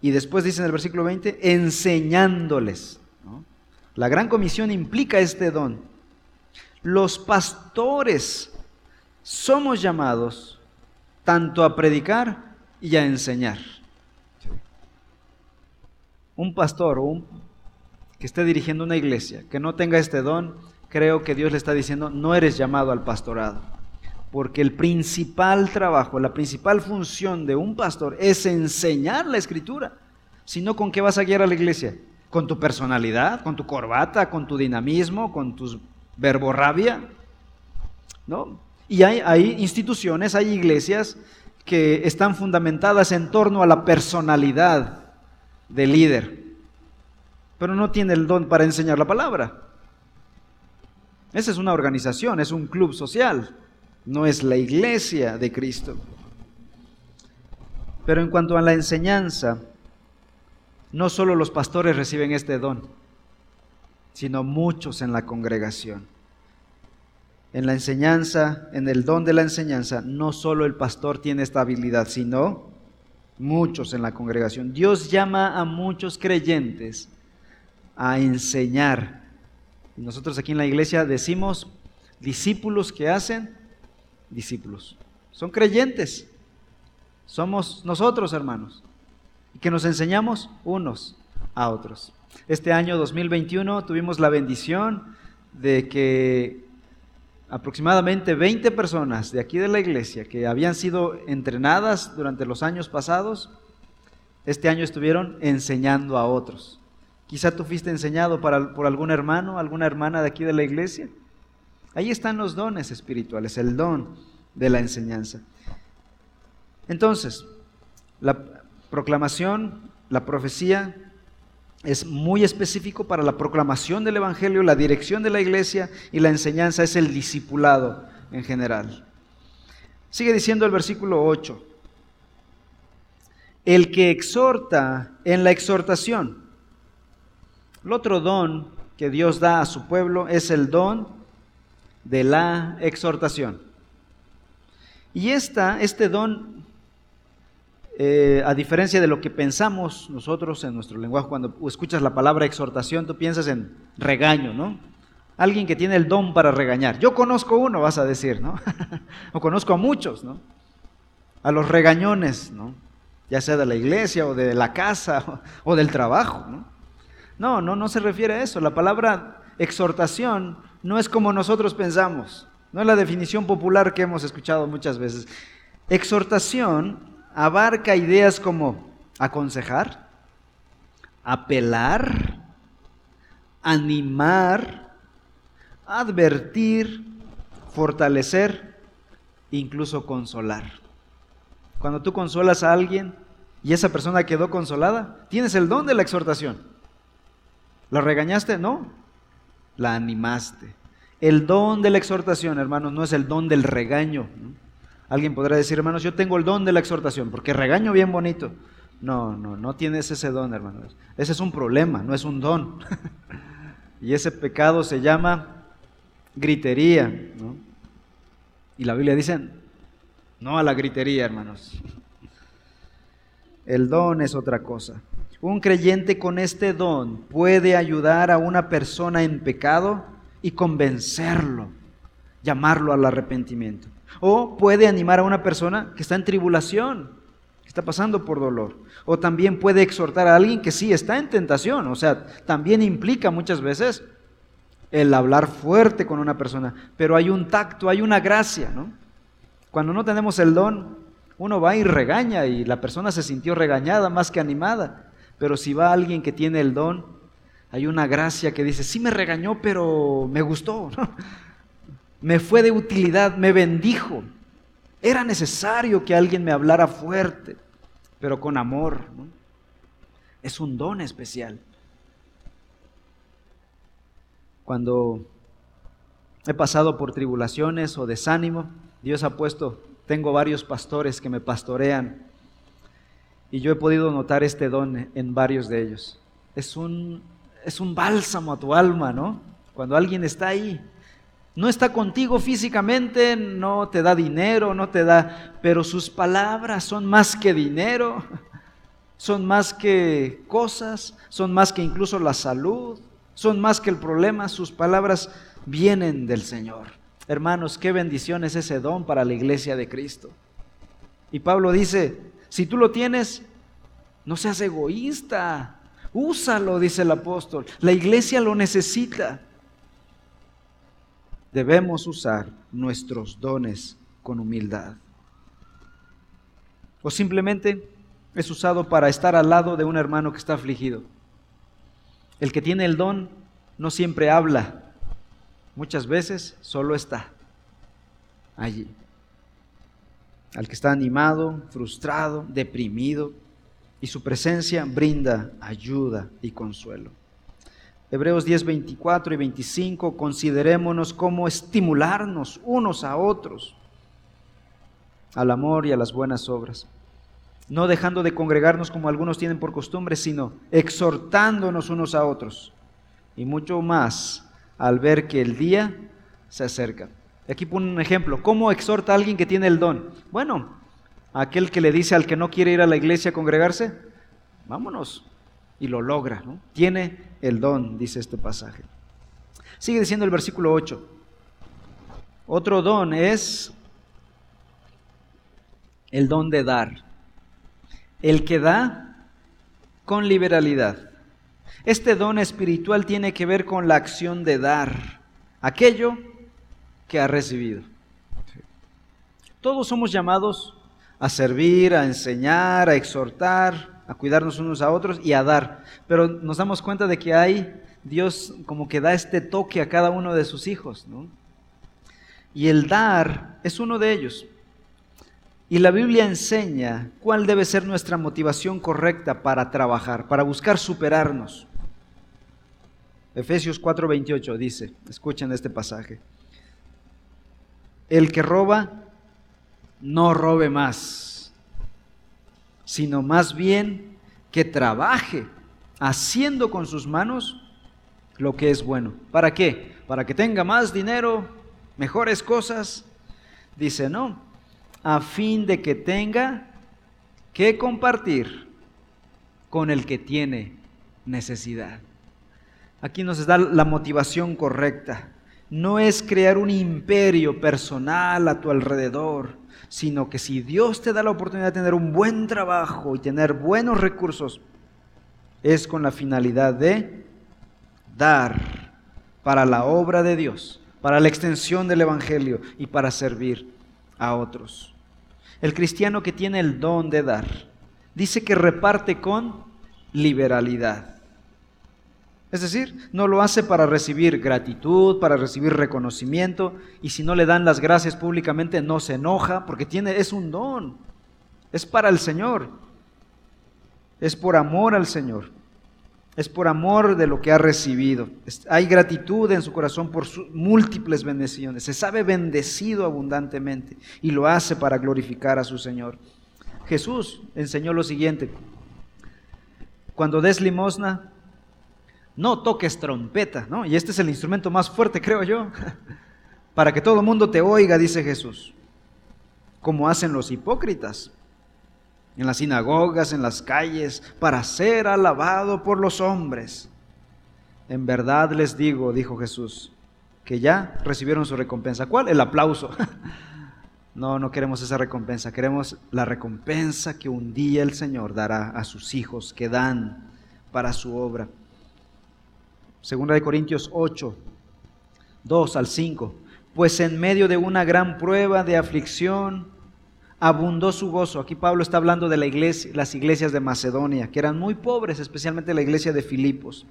Y después dice en el versículo 20, enseñándoles. La gran comisión implica este don. Los pastores somos llamados tanto a predicar y a enseñar. Un pastor o un, que esté dirigiendo una iglesia que no tenga este don, creo que Dios le está diciendo, no eres llamado al pastorado. Porque el principal trabajo, la principal función de un pastor es enseñar la escritura. Si no, ¿con qué vas a guiar a la iglesia? ¿Con tu personalidad? ¿Con tu corbata? ¿Con tu dinamismo? ¿Con tu verborrabia? ¿No? Y hay, hay instituciones, hay iglesias que están fundamentadas en torno a la personalidad del líder, pero no tiene el don para enseñar la palabra. Esa es una organización, es un club social, no es la iglesia de Cristo. Pero en cuanto a la enseñanza, no solo los pastores reciben este don, sino muchos en la congregación en la enseñanza, en el don de la enseñanza, no solo el pastor tiene esta habilidad, sino muchos en la congregación. Dios llama a muchos creyentes a enseñar. Nosotros aquí en la iglesia decimos discípulos que hacen discípulos. Son creyentes. Somos nosotros, hermanos. Y que nos enseñamos unos a otros. Este año 2021 tuvimos la bendición de que aproximadamente 20 personas de aquí de la iglesia que habían sido entrenadas durante los años pasados, este año estuvieron enseñando a otros. Quizá tú fuiste enseñado por algún hermano, alguna hermana de aquí de la iglesia. Ahí están los dones espirituales, el don de la enseñanza. Entonces, la proclamación, la profecía, es muy específico para la proclamación del Evangelio, la dirección de la iglesia y la enseñanza es el discipulado en general. Sigue diciendo el versículo 8, el que exhorta en la exhortación. El otro don que Dios da a su pueblo es el don de la exhortación. Y esta, este don eh, a diferencia de lo que pensamos nosotros en nuestro lenguaje, cuando escuchas la palabra exhortación, tú piensas en regaño, ¿no? Alguien que tiene el don para regañar. Yo conozco uno, vas a decir, ¿no? *laughs* o conozco a muchos, ¿no? A los regañones, ¿no? Ya sea de la iglesia o de la casa *laughs* o, del trabajo, ¿no? No, no, no se refiere a eso. La palabra exhortación no es como nosotros pensamos. No es la definición popular que hemos escuchado muchas veces. Exhortación abarca ideas como aconsejar, apelar, animar, advertir, fortalecer, incluso consolar. Cuando tú consolas a alguien y esa persona quedó consolada, tienes el don de la exhortación. ¿La regañaste? No, la animaste. El don de la exhortación, hermanos, no es el don del regaño. Alguien podrá decir, hermanos, yo tengo el don de la exhortación, porque regaño bien bonito. No, no, no tienes ese don, hermanos. Ese es un problema, no es un don. *laughs* y ese pecado se llama gritería. Y la Biblia dice, no a la gritería, hermanos. El don es otra cosa. Un creyente con este don puede ayudar a una persona en pecado y convencerlo, llamarlo al arrepentimiento. O puede animar a una persona que está en tribulación, que está pasando por dolor. O también puede exhortar a alguien que sí está en tentación. O sea, también implica muchas veces el hablar fuerte con una persona. Pero hay un tacto, hay una gracia, ¿no? Cuando no tenemos el don, uno va y regaña y la persona se sintió regañada más que animada. Pero si va alguien que tiene el don, hay una gracia que dice, sí me regañó, pero me gustó, *laughs* me fue de utilidad, me bendijo. Era necesario que alguien me hablara fuerte, pero con amor. Es un don especial. Cuando he pasado por tribulaciones o desánimo, Dios ha puesto, tengo varios pastores que me pastorean y yo he podido notar este don en varios de ellos. Es un, es un bálsamo a tu alma, ¿no? Cuando alguien está ahí. No está contigo físicamente, no te da dinero, no te da, pero sus palabras son más que dinero, *laughs* son más que cosas, son más que incluso la salud, son más que el problema, sus palabras vienen del Señor. Hermanos, qué bendición es ese don para la iglesia de Cristo. Y Pablo dice, si tú lo tienes, no seas egoísta. Úsalo, dice el apóstol. La iglesia lo necesita. Debemos usar nuestros dones con humildad. O simplemente es usado para estar al lado de un hermano que está afligido. El que tiene el don no siempre habla. Muchas veces solo está allí al que está animado, frustrado, deprimido, y su presencia brinda ayuda y consuelo. Hebreos 10, 24 y 25, considerémonos cómo estimularnos unos a otros al amor y a las buenas obras, no dejando de congregarnos como algunos tienen por costumbre, sino exhortándonos unos a otros, y mucho más al ver que el día se acerca. Aquí pone un ejemplo. ¿Cómo exhorta a alguien que tiene el don? Bueno, aquel que le dice al que no quiere ir a la iglesia a congregarse, vámonos. Y lo logra, ¿no? Tiene el don, dice este pasaje. Sigue diciendo el versículo 8. Otro don es el don de dar. El que da con liberalidad. Este don espiritual tiene que ver con la acción de dar. Aquello que ha recibido. Todos somos llamados a servir, a enseñar, a exhortar, a cuidarnos unos a otros y a dar. Pero nos damos cuenta de que hay Dios como que da este toque a cada uno de sus hijos. Y el dar es uno de ellos. Y la Biblia enseña cuál debe ser nuestra motivación correcta para trabajar, para buscar superarnos. Efesios 4:28 dice, escuchen este pasaje. El que roba, no robe más, sino más bien que trabaje haciendo con sus manos lo que es bueno. ¿Para qué? Para que tenga más dinero, mejores cosas. Dice, no, a fin de que tenga que compartir con el que tiene necesidad. Aquí nos da la motivación correcta no es crear un imperio personal a tu alrededor, sino que si Dios te da la oportunidad de tener un buen trabajo y tener buenos recursos, es con la finalidad de dar para la obra de Dios, para la extensión del Evangelio y para servir a otros. El cristiano que tiene el don de dar, dice que reparte con liberalidad. Es decir, no lo hace para recibir gratitud, para recibir reconocimiento, y si no le dan las gracias públicamente no se enoja, porque tiene es un don. Es para el Señor. Es por amor al Señor. es por amor de lo que ha recibido. Hay gratitud en su corazón por sus múltiples bendiciones. Se sabe bendecido abundantemente y lo hace para glorificar a su Señor. Jesús enseñó lo siguiente. Cuando des limosna, no toques trompeta, ¿no? Y este es el instrumento más fuerte, creo yo, *laughs* para que todo el mundo te oiga, dice Jesús, como hacen los hipócritas en las sinagogas, en las calles, para ser alabado por los hombres. En verdad les digo, dijo Jesús, que ya recibieron su recompensa. ¿Cuál? El aplauso. *laughs* No, no queremos esa recompensa, queremos la recompensa que un día el Señor dará a sus hijos que dan para su obra. Segunda de Corintios 8, 2 al 5. Pues en medio de una gran prueba de aflicción, abundó su gozo. Aquí Pablo está hablando de la iglesia, las iglesias de Macedonia, que eran muy pobres, especialmente la iglesia de Filipos.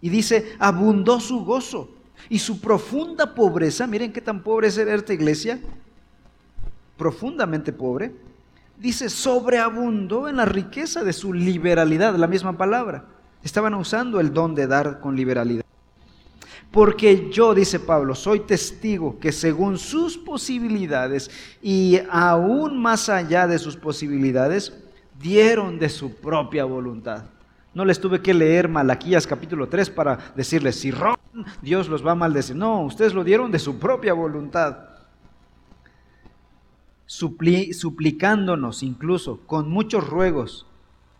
Y dice, abundó su gozo y su profunda pobreza. Miren qué tan pobre es esta iglesia, profundamente pobre. Dice, sobreabundó en la riqueza de su liberalidad, la misma palabra. Estaban usando el don de dar con liberalidad. Porque yo, dice Pablo, soy testigo que según sus posibilidades y aún más allá de sus posibilidades, dieron de su propia voluntad. No les tuve que leer Malaquías capítulo 3 para decirles, si roban, Dios los va a maldecir. No, ustedes lo dieron de su propia voluntad. suplicándonos incluso con muchos ruegos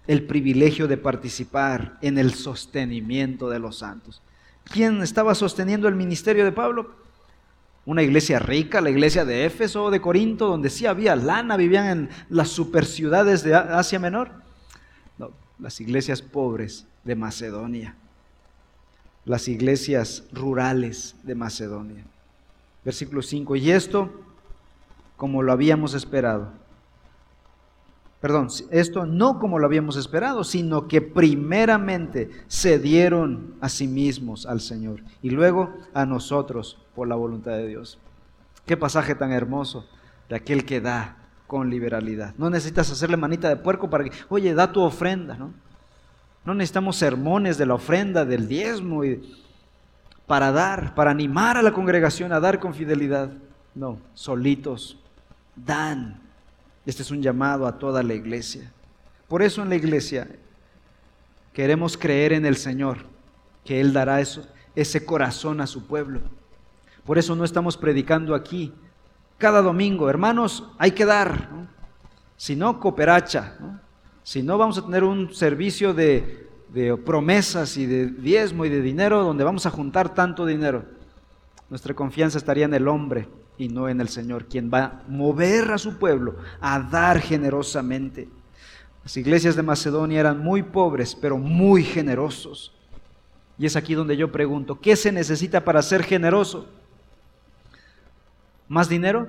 el privilegio de participar en el sostenimiento de los santos. ¿Quién estaba sosteniendo el ministerio de Pablo? Una iglesia rica, la iglesia de Éfeso o de Corinto, donde sí había lana, vivían en las superciudades de Asia Menor. No, las iglesias pobres de Macedonia, las iglesias rurales de Macedonia. Versículo 5, y esto como lo habíamos esperado Perdón, esto no como lo habíamos esperado, sino que primeramente se dieron a sí mismos al Señor y luego a nosotros por la voluntad de Dios. Qué pasaje tan hermoso de aquel que da con liberalidad. No necesitas hacerle manita de puerco para que, oye, da tu ofrenda, ¿no? No necesitamos sermones de la ofrenda, del diezmo, y para dar, para animar a la congregación a dar con fidelidad. No, solitos, dan este es un llamado a toda la iglesia. Por eso en la iglesia queremos creer en el Señor, que Él dará eso, ese corazón a su pueblo. Por eso no estamos predicando aquí cada domingo, hermanos, hay que dar. Si no, cooperacha. Si no, vamos a tener un servicio de, de promesas y de diezmo y de dinero donde vamos a juntar tanto dinero. Nuestra confianza estaría en el hombre y no en el Señor, quien va a mover a su pueblo a dar generosamente. Las iglesias de Macedonia eran muy pobres, pero muy generosos. Y es aquí donde yo pregunto, ¿qué se necesita para ser generoso? ¿Más dinero?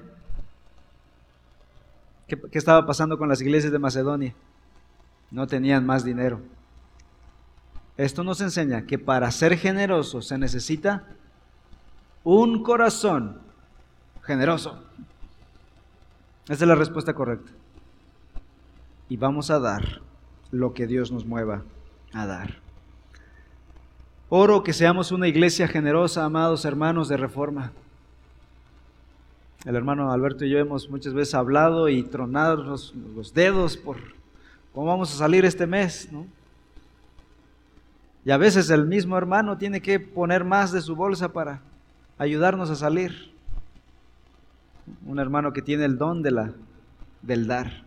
¿Qué, ¿Qué, estaba pasando con las iglesias de Macedonia? No tenían más dinero. Esto nos enseña que para ser generoso se necesita un corazón generoso. Esa es la respuesta correcta. Y vamos a dar lo que Dios nos mueva a dar. Oro que seamos una iglesia generosa, amados hermanos de reforma. El hermano Alberto y yo hemos muchas veces hablado y tronado los, dedos por cómo vamos a salir este mes, Y a veces el mismo hermano tiene que poner más de su bolsa para ayudarnos a salir un hermano que tiene el don de la, del dar.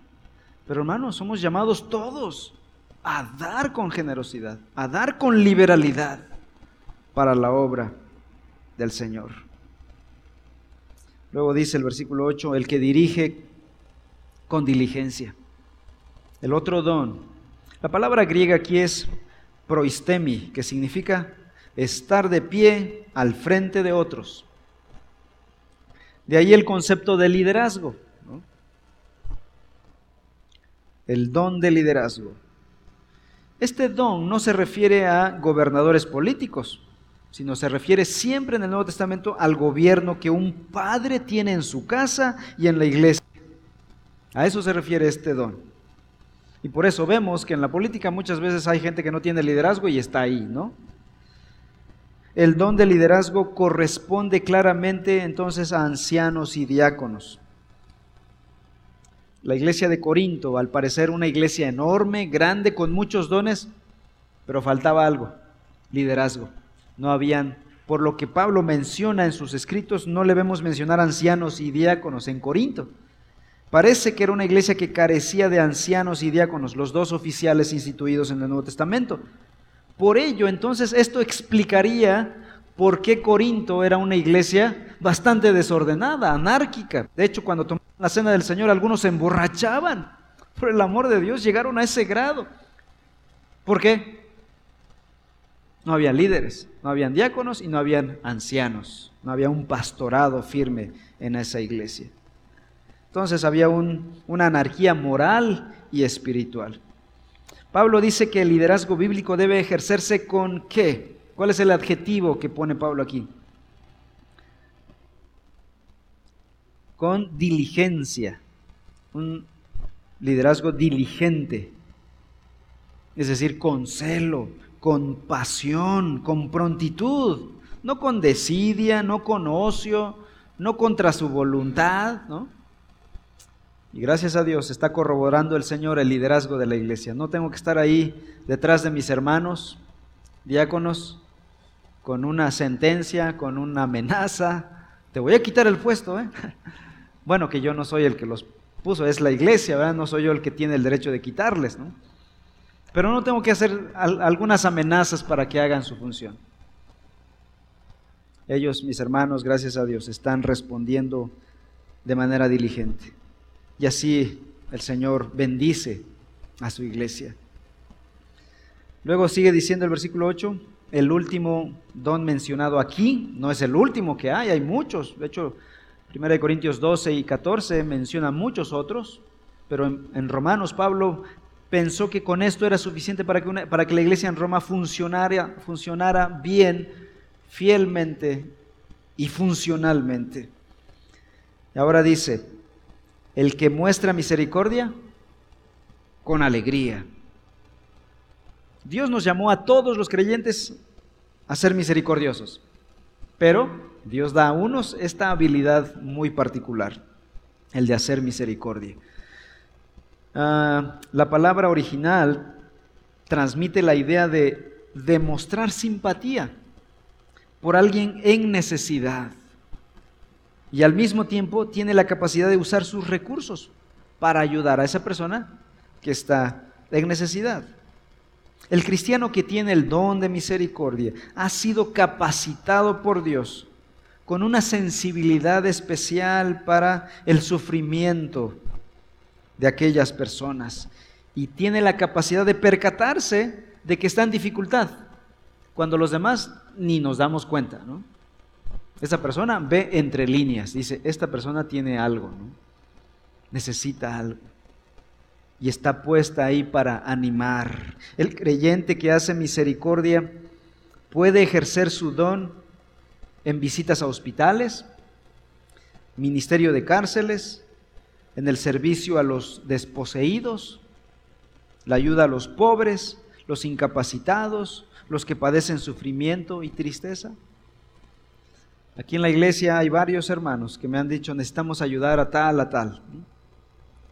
Pero hermanos, somos llamados todos a dar con generosidad, a dar con liberalidad para la obra del Señor. Luego dice el versículo 8, el que dirige con diligencia. El otro don. La palabra griega aquí es proistemi, que significa estar de pie al frente de otros. De ahí el concepto de liderazgo. El don de liderazgo. Este don no se refiere a gobernadores políticos, sino se refiere siempre en el Nuevo Testamento al gobierno que un padre tiene en su casa y en la iglesia. A eso se refiere este don. Y por eso vemos que en la política muchas veces hay gente que no tiene liderazgo y está ahí, ¿no? El don de liderazgo corresponde claramente entonces a ancianos y diáconos. La iglesia de Corinto, al parecer una iglesia enorme, grande, con muchos dones, pero faltaba algo, liderazgo. No habían, por lo que Pablo menciona en sus escritos, no le vemos mencionar ancianos y diáconos en Corinto. Parece que era una iglesia que carecía de ancianos y diáconos, los dos oficiales instituidos en el Nuevo Testamento. Por ello, entonces, esto explicaría por qué Corinto era una iglesia bastante desordenada, anárquica. De hecho, cuando tomaron la cena del Señor, algunos se emborrachaban. Por el amor de Dios, llegaron a ese grado. ¿Por qué? No había líderes, no habían diáconos y no habían ancianos. No había un pastorado firme en esa iglesia. Entonces había una anarquía moral y espiritual. Pablo dice que el liderazgo bíblico debe ejercerse con qué? ¿Cuál es el adjetivo que pone Pablo aquí? Con diligencia. Un liderazgo diligente. Es decir, con celo, con pasión, con prontitud, no con desidia, no con ocio, no contra su voluntad, ¿no? Y gracias a Dios está corroborando el Señor el liderazgo de la iglesia. No tengo que estar ahí detrás de mis hermanos, diáconos, con una sentencia, con una amenaza. Te voy a quitar el puesto, ¿eh? *laughs* Bueno, que yo no soy el que los puso, es la iglesia, ¿verdad? No soy yo el que tiene el derecho de quitarles, ¿no? Pero no tengo que hacer algunas amenazas para que hagan su función. Ellos, mis hermanos, gracias a Dios, están respondiendo de manera diligente. Y así el Señor bendice a su iglesia. Luego sigue diciendo el versículo 8, el último don mencionado aquí, no es el último que hay, hay muchos. De hecho, 1 Corintios 12 y 14 menciona muchos otros, pero en, Romanos Pablo pensó que con esto era suficiente para que, para que la iglesia en Roma funcionara, funcionara bien, fielmente y funcionalmente. Y ahora dice, el que muestra misericordia con alegría. Dios nos llamó a todos los creyentes a ser misericordiosos, pero Dios da a unos esta habilidad muy particular, el de hacer misericordia. Ah, la palabra original transmite la idea de demostrar simpatía por alguien en necesidad y al mismo tiempo tiene la capacidad de usar sus recursos para ayudar a esa persona que está en necesidad. El cristiano que tiene el don de misericordia ha sido capacitado por Dios con una sensibilidad especial para el sufrimiento de aquellas personas y tiene la capacidad de percatarse de que está en dificultad, cuando los demás ni nos damos cuenta. ¿no? Esa persona ve entre líneas, dice, esta persona tiene algo, ¿no? necesita algo y está puesta ahí para animar. El creyente que hace misericordia puede ejercer su don en visitas a hospitales, ministerio de cárceles, en el servicio a los desposeídos, la ayuda a los pobres, los incapacitados, los que padecen sufrimiento y tristeza. Aquí en la iglesia hay varios hermanos que me han dicho necesitamos ayudar a tal, a tal.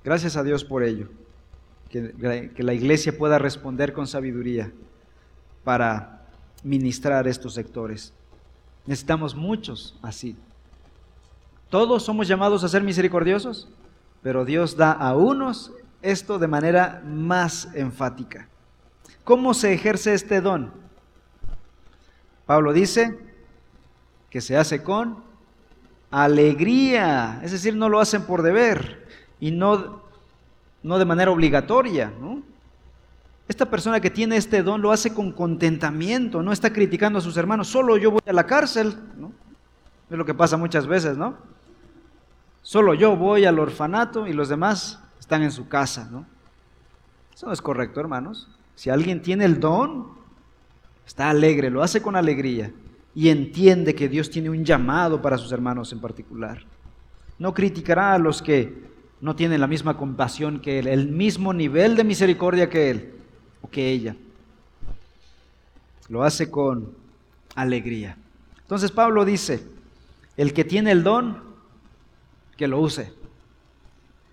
Gracias a Dios por ello. Que, que la iglesia pueda responder con sabiduría para ministrar estos sectores. Necesitamos muchos así. ¿Todos somos llamados a ser misericordiosos? pero Dios da a unos esto de manera más enfática. ¿Cómo se ejerce este don? Pablo dice que se hace con alegría, es decir, no lo hacen por deber y no, no de manera obligatoria. Esta persona que tiene este don lo hace con contentamiento, no está criticando a sus hermanos, solo yo voy a la cárcel. Es lo que pasa muchas veces, ¿no? Solo yo voy al orfanato y los demás están en su casa, ¿no? Eso no es correcto, hermanos. Si alguien tiene el don, está alegre, lo hace con alegría y entiende que Dios tiene un llamado para sus hermanos en particular. No criticará a los que no tienen la misma compasión que Él, el mismo nivel de misericordia que Él o que ella. Lo hace con alegría. Entonces Pablo dice, el que tiene el don, que lo use.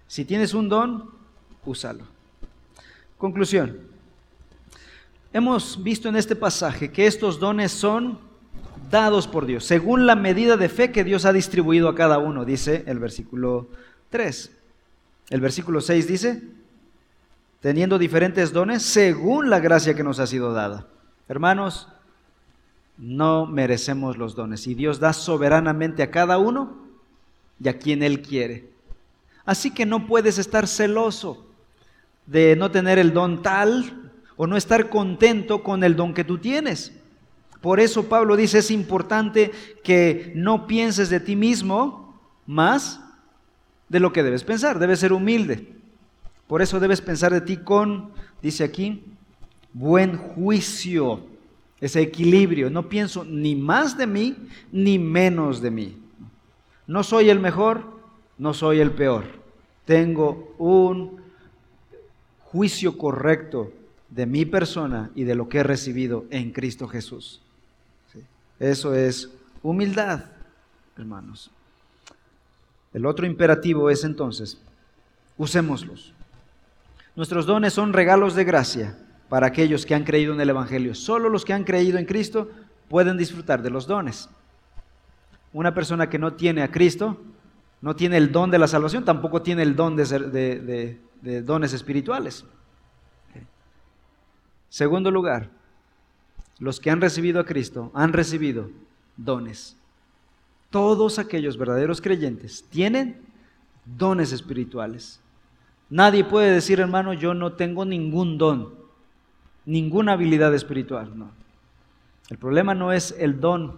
Si tienes un don, úsalo. Conclusión. Hemos visto en este pasaje que estos dones son dados por Dios, según la medida de fe que Dios ha distribuido a cada uno, dice el versículo 3. El versículo 6 dice, teniendo diferentes dones según la gracia que nos ha sido dada. Hermanos, no merecemos los dones y Dios da soberanamente a cada uno y a quien Él quiere. Así que no puedes estar celoso de no tener el don tal o no estar contento con el don que tú tienes. Por eso Pablo dice, es importante que no pienses de ti mismo más de lo que debes pensar, debes ser humilde. Por eso debes pensar de ti con, dice aquí, buen juicio, ese equilibrio. No pienso ni más de mí ni menos de mí. No soy el mejor, no soy el peor. Tengo un juicio correcto de mi persona y de lo que he recibido en Cristo Jesús. Eso es humildad, hermanos. El otro imperativo es entonces, usémoslos. Nuestros dones son regalos de gracia para aquellos que han creído en el Evangelio. Solo los que han creído en Cristo pueden disfrutar de los dones. Una persona que no tiene a Cristo, no tiene el don de la salvación, tampoco tiene el don de, de dones espirituales. Segundo lugar, los que han recibido a Cristo han recibido dones. Todos aquellos verdaderos creyentes tienen dones espirituales. Nadie puede decir, hermano, yo no tengo ningún don, ninguna habilidad espiritual. No. El problema no es el don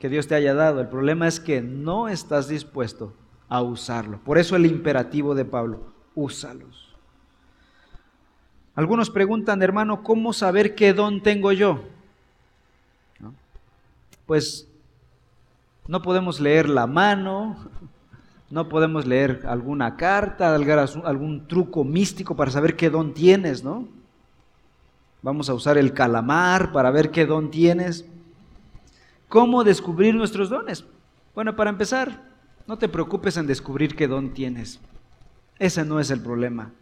que Dios te haya dado, el problema es que no estás dispuesto a usarlo. Por eso el imperativo de Pablo, úsalos. Algunos preguntan, hermano, ¿cómo saber qué don tengo yo? Pues no podemos leer la mano, no podemos leer alguna carta, algún truco místico para saber qué don tienes, ¿no? Vamos a usar el calamar para ver qué don tienes. ¿Cómo descubrir nuestros dones? Bueno, para empezar, no te preocupes en descubrir qué don tienes. Ese no es el problema.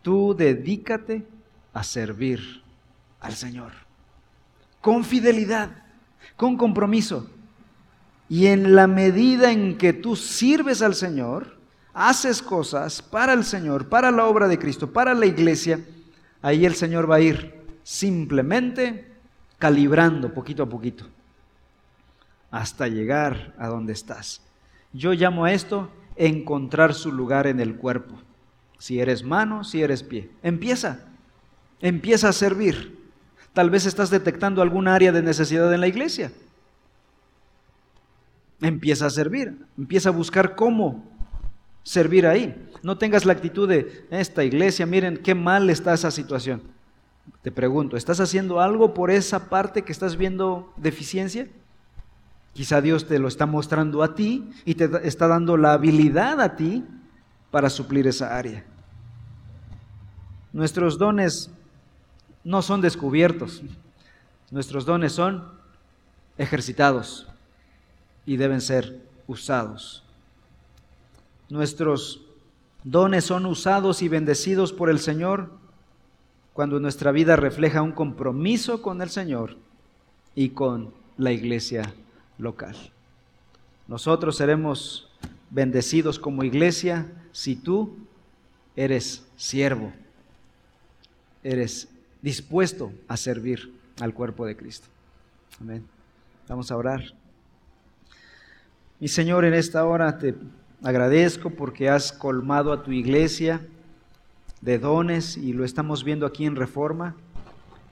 Tú dedícate a servir al Señor. Con fidelidad, con compromiso. Y en la medida en que tú sirves al Señor, haces cosas para el Señor, para la obra de Cristo, para la iglesia, ahí el Señor va a ir simplemente calibrando poquito a poquito hasta llegar a donde estás. Yo llamo a esto encontrar su lugar en el cuerpo si eres mano, si eres pie. Empieza, empieza a servir. Tal vez estás detectando algún área de necesidad en la iglesia. Empieza a servir, empieza a buscar cómo servir ahí. No tengas la actitud de esta iglesia, miren qué mal está esa situación. Te pregunto, ¿estás haciendo algo por esa parte que estás viendo deficiencia? Quizá Dios te lo está mostrando a ti y te está dando la habilidad a ti para suplir esa área. Nuestros dones no son descubiertos, nuestros dones son ejercitados y deben ser usados. Nuestros dones son usados y bendecidos por el Señor cuando nuestra vida refleja un compromiso con el Señor y con la iglesia local. Nosotros seremos bendecidos como iglesia si tú eres siervo eres dispuesto a servir al cuerpo de Cristo. Amén. Vamos a orar. Mi Señor, en esta hora te agradezco porque has colmado a tu iglesia de dones y lo estamos viendo aquí en Reforma,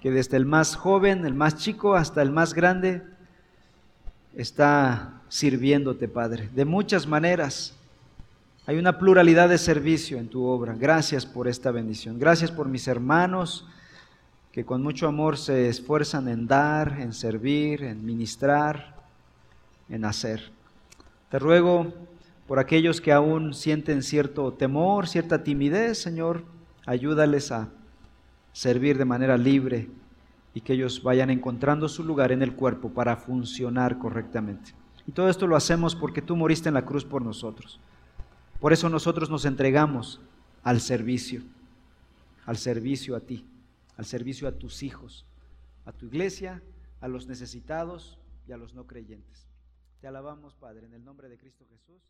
que desde el más joven, el más chico, hasta el más grande, está sirviéndote, Padre, de muchas maneras. Hay una pluralidad de servicio en tu obra. Gracias por esta bendición. Gracias por mis hermanos que con mucho amor se esfuerzan en dar, en servir, en ministrar, en hacer. Te ruego Por aquellos que aún sienten cierto temor, cierta timidez, Señor, ayúdales a servir de manera libre y que ellos vayan encontrando su lugar en el cuerpo para funcionar correctamente. Y todo esto lo hacemos porque tú moriste en la cruz por nosotros. Por eso nosotros nos entregamos al servicio, al servicio a ti, al servicio a tus hijos, a tu iglesia, a los necesitados y a los no creyentes. Te alabamos, Padre, en el nombre de Cristo Jesús.